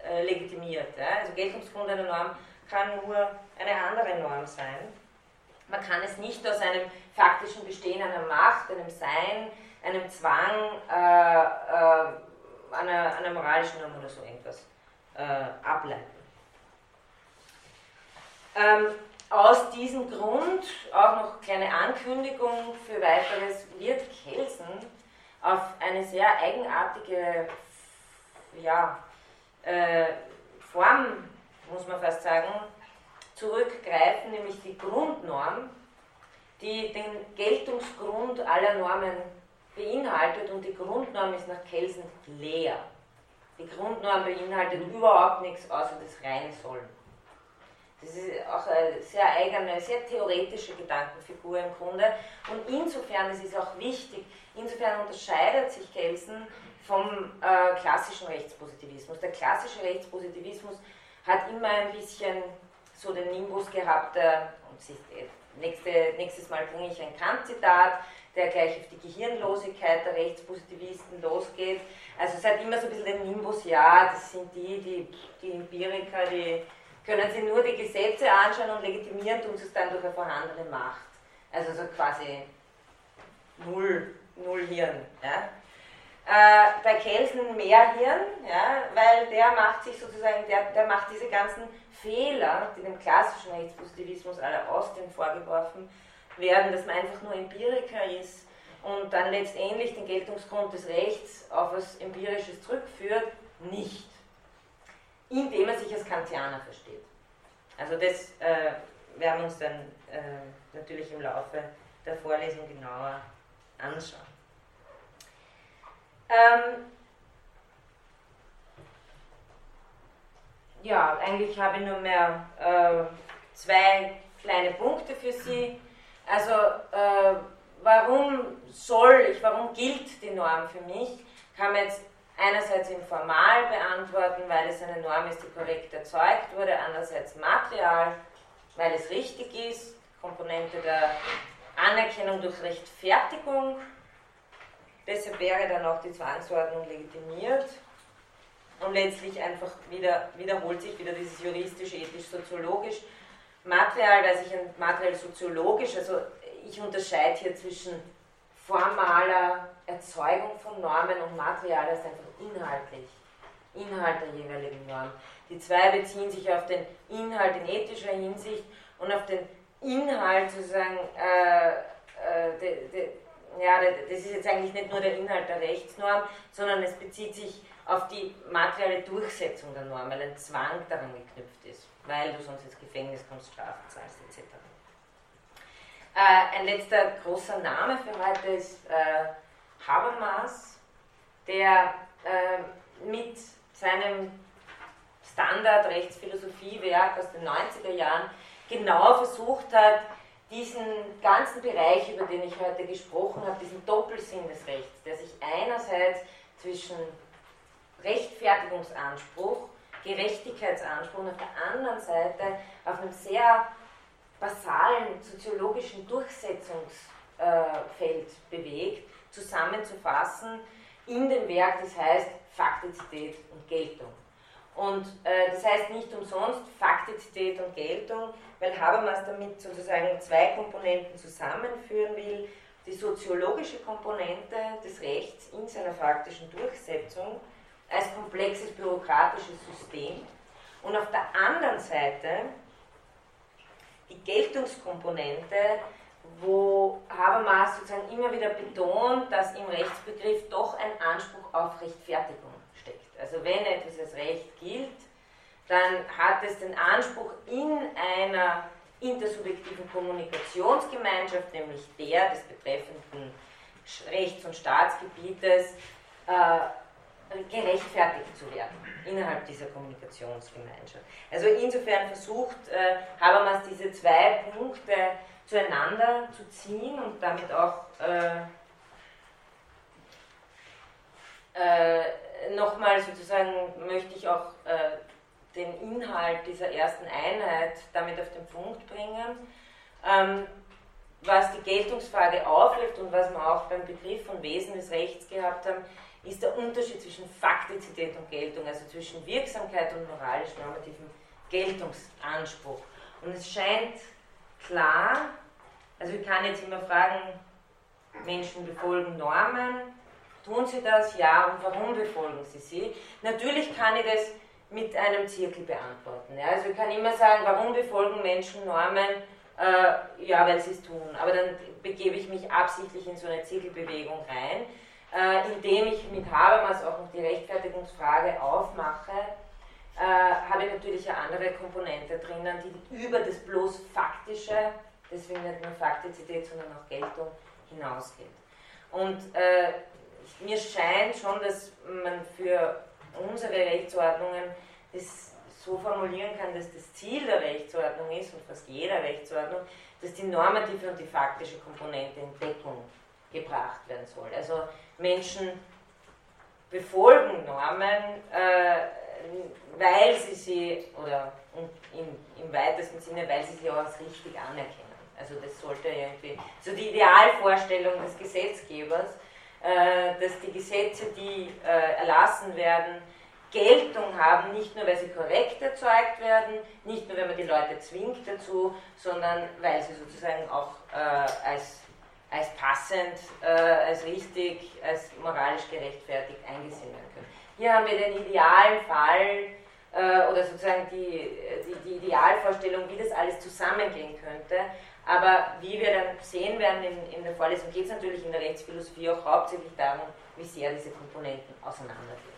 äh, legitimiert. Ja? Also Geltungsgrund einer Norm kann nur eine andere Norm sein. Man kann es nicht aus einem faktischen Bestehen einer Macht, einem Sein, einem Zwang, äh, äh, einer, einer, moralischen Norm oder so irgendwas ableiten. Ähm, aus diesem Grund, auch noch kleine Ankündigung für weiteres, wird Kelsen auf eine sehr eigenartige ja, äh, Form, muss man fast sagen, zurückgreifen, nämlich die Grundnorm, die den Geltungsgrund aller Normen beinhaltet und die Grundnorm ist nach Kelsen leer. Die Grundnorm beinhaltet überhaupt nichts außer das reine Sollen. Das ist auch eine sehr eigene, sehr theoretische Gedankenfigur im Grunde. Und insofern, das ist auch wichtig, insofern unterscheidet sich Kelsen vom äh, klassischen Rechtspositivismus. Der klassische Rechtspositivismus hat immer ein bisschen so den Nimbus gehabt, äh, und nächste, nächstes Mal bringe ich ein Kant-Zitat, der gleich auf die Gehirnlosigkeit der Rechtspositivisten losgeht. Also es hat immer so ein bisschen den Nimbus, ja, das sind die, die, die Empiriker, die können sich nur die Gesetze anschauen und legitimieren, tun sie es dann durch eine vorhandene Macht. Also so quasi null, null Hirn. Ja? Äh, bei Kelsen mehr Hirn, ja, weil der macht sich sozusagen, der, der macht diese ganzen Fehler, die dem klassischen Rechtspositivismus aller Austin vorgeworfen werden, dass man einfach nur Empiriker ist und dann letztendlich den Geltungsgrund des Rechts auf etwas Empirisches zurückführt, nicht. Indem er sich als Kantianer versteht. Also das äh, werden wir uns dann äh, natürlich im Laufe der Vorlesung genauer anschauen. Ähm, ja, eigentlich habe ich nur mehr äh, zwei kleine Punkte für Sie. Also, äh, warum soll ich, warum gilt die Norm für mich? Kann man jetzt einerseits informal beantworten, weil es eine Norm ist, die korrekt erzeugt wurde, andererseits material, weil es richtig ist, Komponente der Anerkennung durch Rechtfertigung Deshalb wäre dann auch die Zwangsordnung legitimiert. und letztlich einfach wieder, wiederholt sich wieder dieses juristisch, ethisch, soziologisch. Material, weil sich ein materiell soziologisch, also ich unterscheide hier zwischen formaler Erzeugung von Normen und Material als einfach inhaltlich, Inhalt der jeweiligen Norm. Die zwei beziehen sich auf den Inhalt in ethischer Hinsicht und auf den Inhalt sozusagen, äh, äh, de, de, ja, das ist jetzt eigentlich nicht nur der Inhalt der Rechtsnorm, sondern es bezieht sich auf die materielle Durchsetzung der Norm, weil ein Zwang daran geknüpft ist, weil du sonst ins Gefängnis kommst, Strafen zahlst etc. Äh, ein letzter großer Name für heute ist äh, Habermas, der äh, mit seinem Standard-Rechtsphilosophiewerk aus den 90er Jahren genau versucht hat, diesen ganzen Bereich, über den ich heute gesprochen habe, diesen Doppelsinn des Rechts, der sich einerseits zwischen Rechtfertigungsanspruch, Gerechtigkeitsanspruch und auf der anderen Seite auf einem sehr basalen soziologischen Durchsetzungsfeld bewegt, zusammenzufassen in dem Werk, das heißt Faktizität und Geltung. Und äh, das heißt nicht umsonst Faktizität und Geltung, weil Habermas damit sozusagen zwei Komponenten zusammenführen will. Die soziologische Komponente des Rechts in seiner faktischen Durchsetzung als komplexes bürokratisches System und auf der anderen Seite die Geltungskomponente, wo Habermas sozusagen immer wieder betont, dass im Rechtsbegriff doch ein Anspruch auf Rechtfertigung steckt. Also wenn etwas als Recht gilt, dann hat es den Anspruch in einer intersubjektiven Kommunikationsgemeinschaft, nämlich der des betreffenden Rechts- und Staatsgebietes, äh, gerechtfertigt zu werden innerhalb dieser Kommunikationsgemeinschaft. Also insofern versucht äh, Habermas diese zwei Punkte zueinander zu ziehen und damit auch äh, äh, nochmal sozusagen möchte ich auch äh, den Inhalt dieser ersten Einheit damit auf den Punkt bringen. Ähm, was die Geltungsfrage aufwirft und was wir auch beim Begriff von Wesen des Rechts gehabt haben, ist der Unterschied zwischen Faktizität und Geltung, also zwischen Wirksamkeit und moralisch-normativem Geltungsanspruch. Und es scheint klar, also ich kann jetzt immer fragen, Menschen befolgen Normen, tun sie das? Ja, und warum befolgen sie sie? Natürlich kann ich das mit einem Zirkel beantworten. Ja? Also ich kann immer sagen, warum befolgen Menschen Normen? Äh, ja, weil sie es tun. Aber dann begebe ich mich absichtlich in so eine Zirkelbewegung rein äh, indem ich mit Habermas auch noch die Rechtfertigungsfrage aufmache, äh, habe ich natürlich eine andere Komponente drinnen, die über das bloß Faktische, deswegen nicht nur Faktizität, sondern auch Geltung hinausgeht. Und äh, mir scheint schon, dass man für unsere Rechtsordnungen das so formulieren kann, dass das Ziel der Rechtsordnung ist und fast jeder Rechtsordnung, dass die normative und die faktische Komponente in Deckung gebracht werden soll. Also Menschen befolgen Normen, äh, weil sie sie, oder im, im weitesten Sinne, weil sie sie auch als richtig anerkennen. Also das sollte irgendwie, so die Idealvorstellung des Gesetzgebers, äh, dass die Gesetze, die äh, erlassen werden, Geltung haben, nicht nur weil sie korrekt erzeugt werden, nicht nur wenn man die Leute zwingt dazu, sondern weil sie sozusagen auch äh, als als passend, äh, als richtig, als moralisch gerechtfertigt eingesehen werden können. Hier haben wir den idealen Fall äh, oder sozusagen die, die, die, Idealvorstellung, wie das alles zusammengehen könnte. Aber wie wir dann sehen werden in, in der Vorlesung, geht es natürlich in der Rechtsphilosophie auch hauptsächlich darum, wie sehr diese Komponenten auseinandergehen.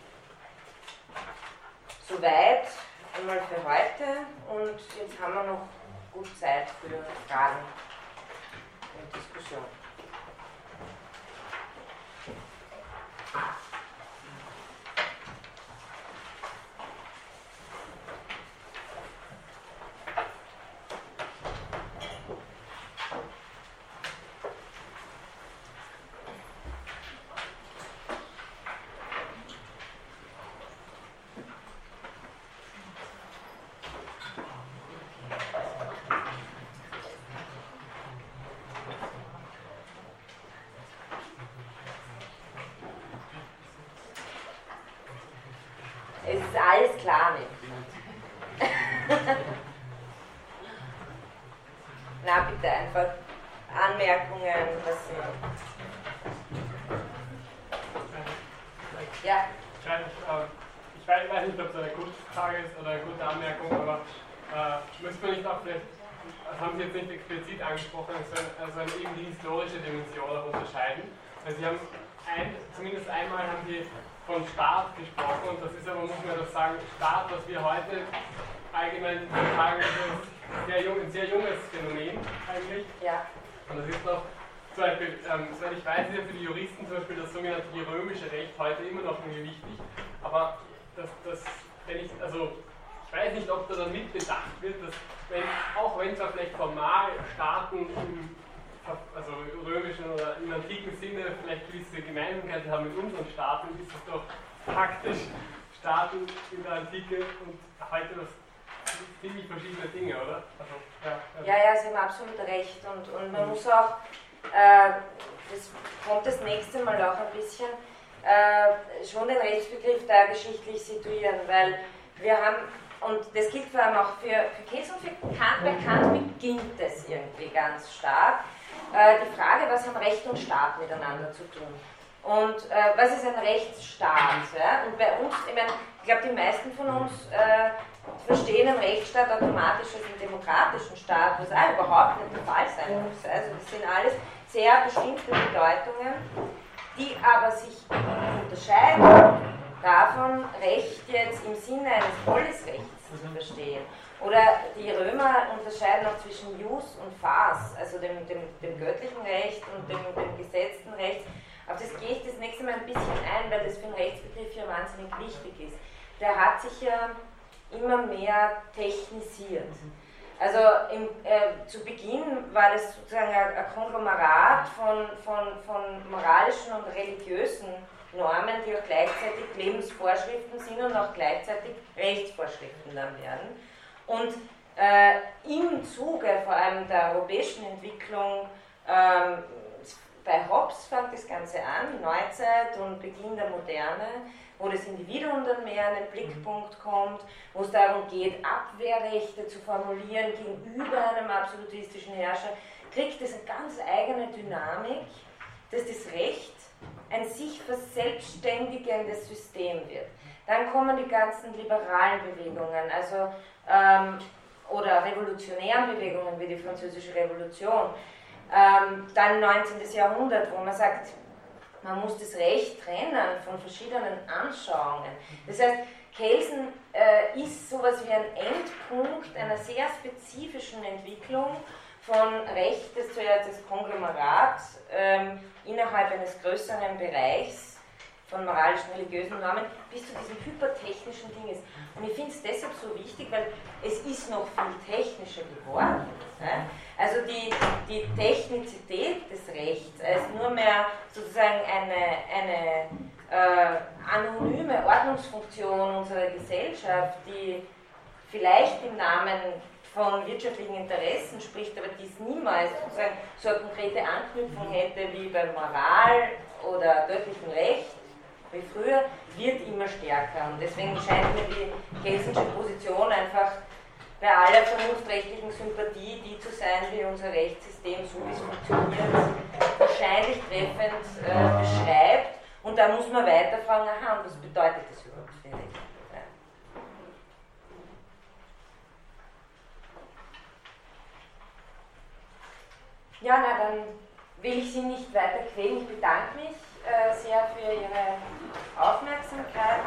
Soweit einmal für heute und jetzt haben wir noch gut Zeit für Fragen und Diskussionen. Römische Recht heute immer noch irgendwie wichtig, aber das, das, wenn ich, also ich weiß nicht, ob da dann mitbedacht wird, dass wenn, auch wenn zwar vielleicht formal Staaten im also römischen oder im antiken Sinne vielleicht gewisse Gemeinsamkeiten haben mit unseren Staaten, ist es doch faktisch Staaten in der Antike und heute das ziemlich verschiedene Dinge, oder? Also, ja, ja. ja, ja, Sie haben absolut recht und, und man mhm. muss auch, äh, das kommt das nächste Mal auch ein bisschen, äh, schon den Rechtsbegriff da geschichtlich situieren, weil wir haben und das gilt vor allem auch für, für Käse und für Kant. Bei Kant beginnt es irgendwie ganz stark. Äh, die Frage, was haben Recht und Staat miteinander zu tun? Und äh, was ist ein Rechtsstaat? Ja? Und bei uns, ich meine, ich glaube, die meisten von uns äh, verstehen einen Rechtsstaat automatisch als einen demokratischen Staat, was auch überhaupt nicht der Fall sein muss. Also das sind alles sehr bestimmte Bedeutungen, die aber sich unterscheiden davon, Recht jetzt im Sinne eines Polisrechts zu verstehen. Oder die Römer unterscheiden auch zwischen Jus und Fas, also dem, dem, dem göttlichen Recht und dem, dem gesetzten Recht. Auf das gehe ich das nächste Mal ein bisschen ein, weil das für den Rechtsbegriff ja wahnsinnig wichtig ist. Der hat sich ja immer mehr technisiert. Also im, äh, zu Beginn war das sozusagen ein, Konglomerat von, von, von moralischen und religiösen Normen, die auch gleichzeitig Lebensvorschriften sind und auch gleichzeitig Rechtsvorschriften dann werden. Und äh, im Zuge vor allem der europäischen Entwicklung, ähm, bei Hobbes fängt das Ganze an, Neuzeit und Beginn der Moderne, wo das Individuum dann mehr an den Blickpunkt kommt, wo es darum geht, Abwehrrechte zu formulieren gegenüber einem absolutistischen Herrscher, kriegt es eine ganz eigene Dynamik, dass das Recht ein sich verselbstständigendes System wird. Dann kommen die ganzen liberalen Bewegungen, also ähm, oder revolutionären Bewegungen wie die Französische Revolution. Ähm, dann 19. Jahrhundert, wo man sagt, man muss das Recht trennen von verschiedenen Anschauungen. Das heißt, Kelsen äh, ist sowas wie ein Endpunkt einer sehr spezifischen Entwicklung von Recht, das zuerst das Konglomerat ähm, innerhalb eines größeren Bereichs von moralischen, religiösen Normen bis zu diesem hypertechnischen Ding ist. Und ich finde es deshalb so wichtig, weil es ist noch viel technischer geworden. Ne? Also die, die Technizität des Rechts als nur mehr sozusagen eine, eine äh, anonyme Ordnungsfunktion unserer Gesellschaft, die vielleicht im Namen von wirtschaftlichen Interessen spricht, aber dies niemals sozusagen so eine konkrete Anknüpfung hätte wie bei Moral oder göttlichem Recht, wie früher, wird immer stärker. Und deswegen scheint mir die Kelsensche Position einfach bei aller vernunftrechtlichen Sympathie die zu sein, wie unser Rechtssystem, so wie es funktioniert, wahrscheinlich treffend äh, beschreibt. Und da muss man weiterfragen, aha, was bedeutet das überhaupt für Recht? Ja, na dann will ich Sie nicht weiter quälen. Ich bedanke mich äh, sehr für Ihre Aufmerksamkeit.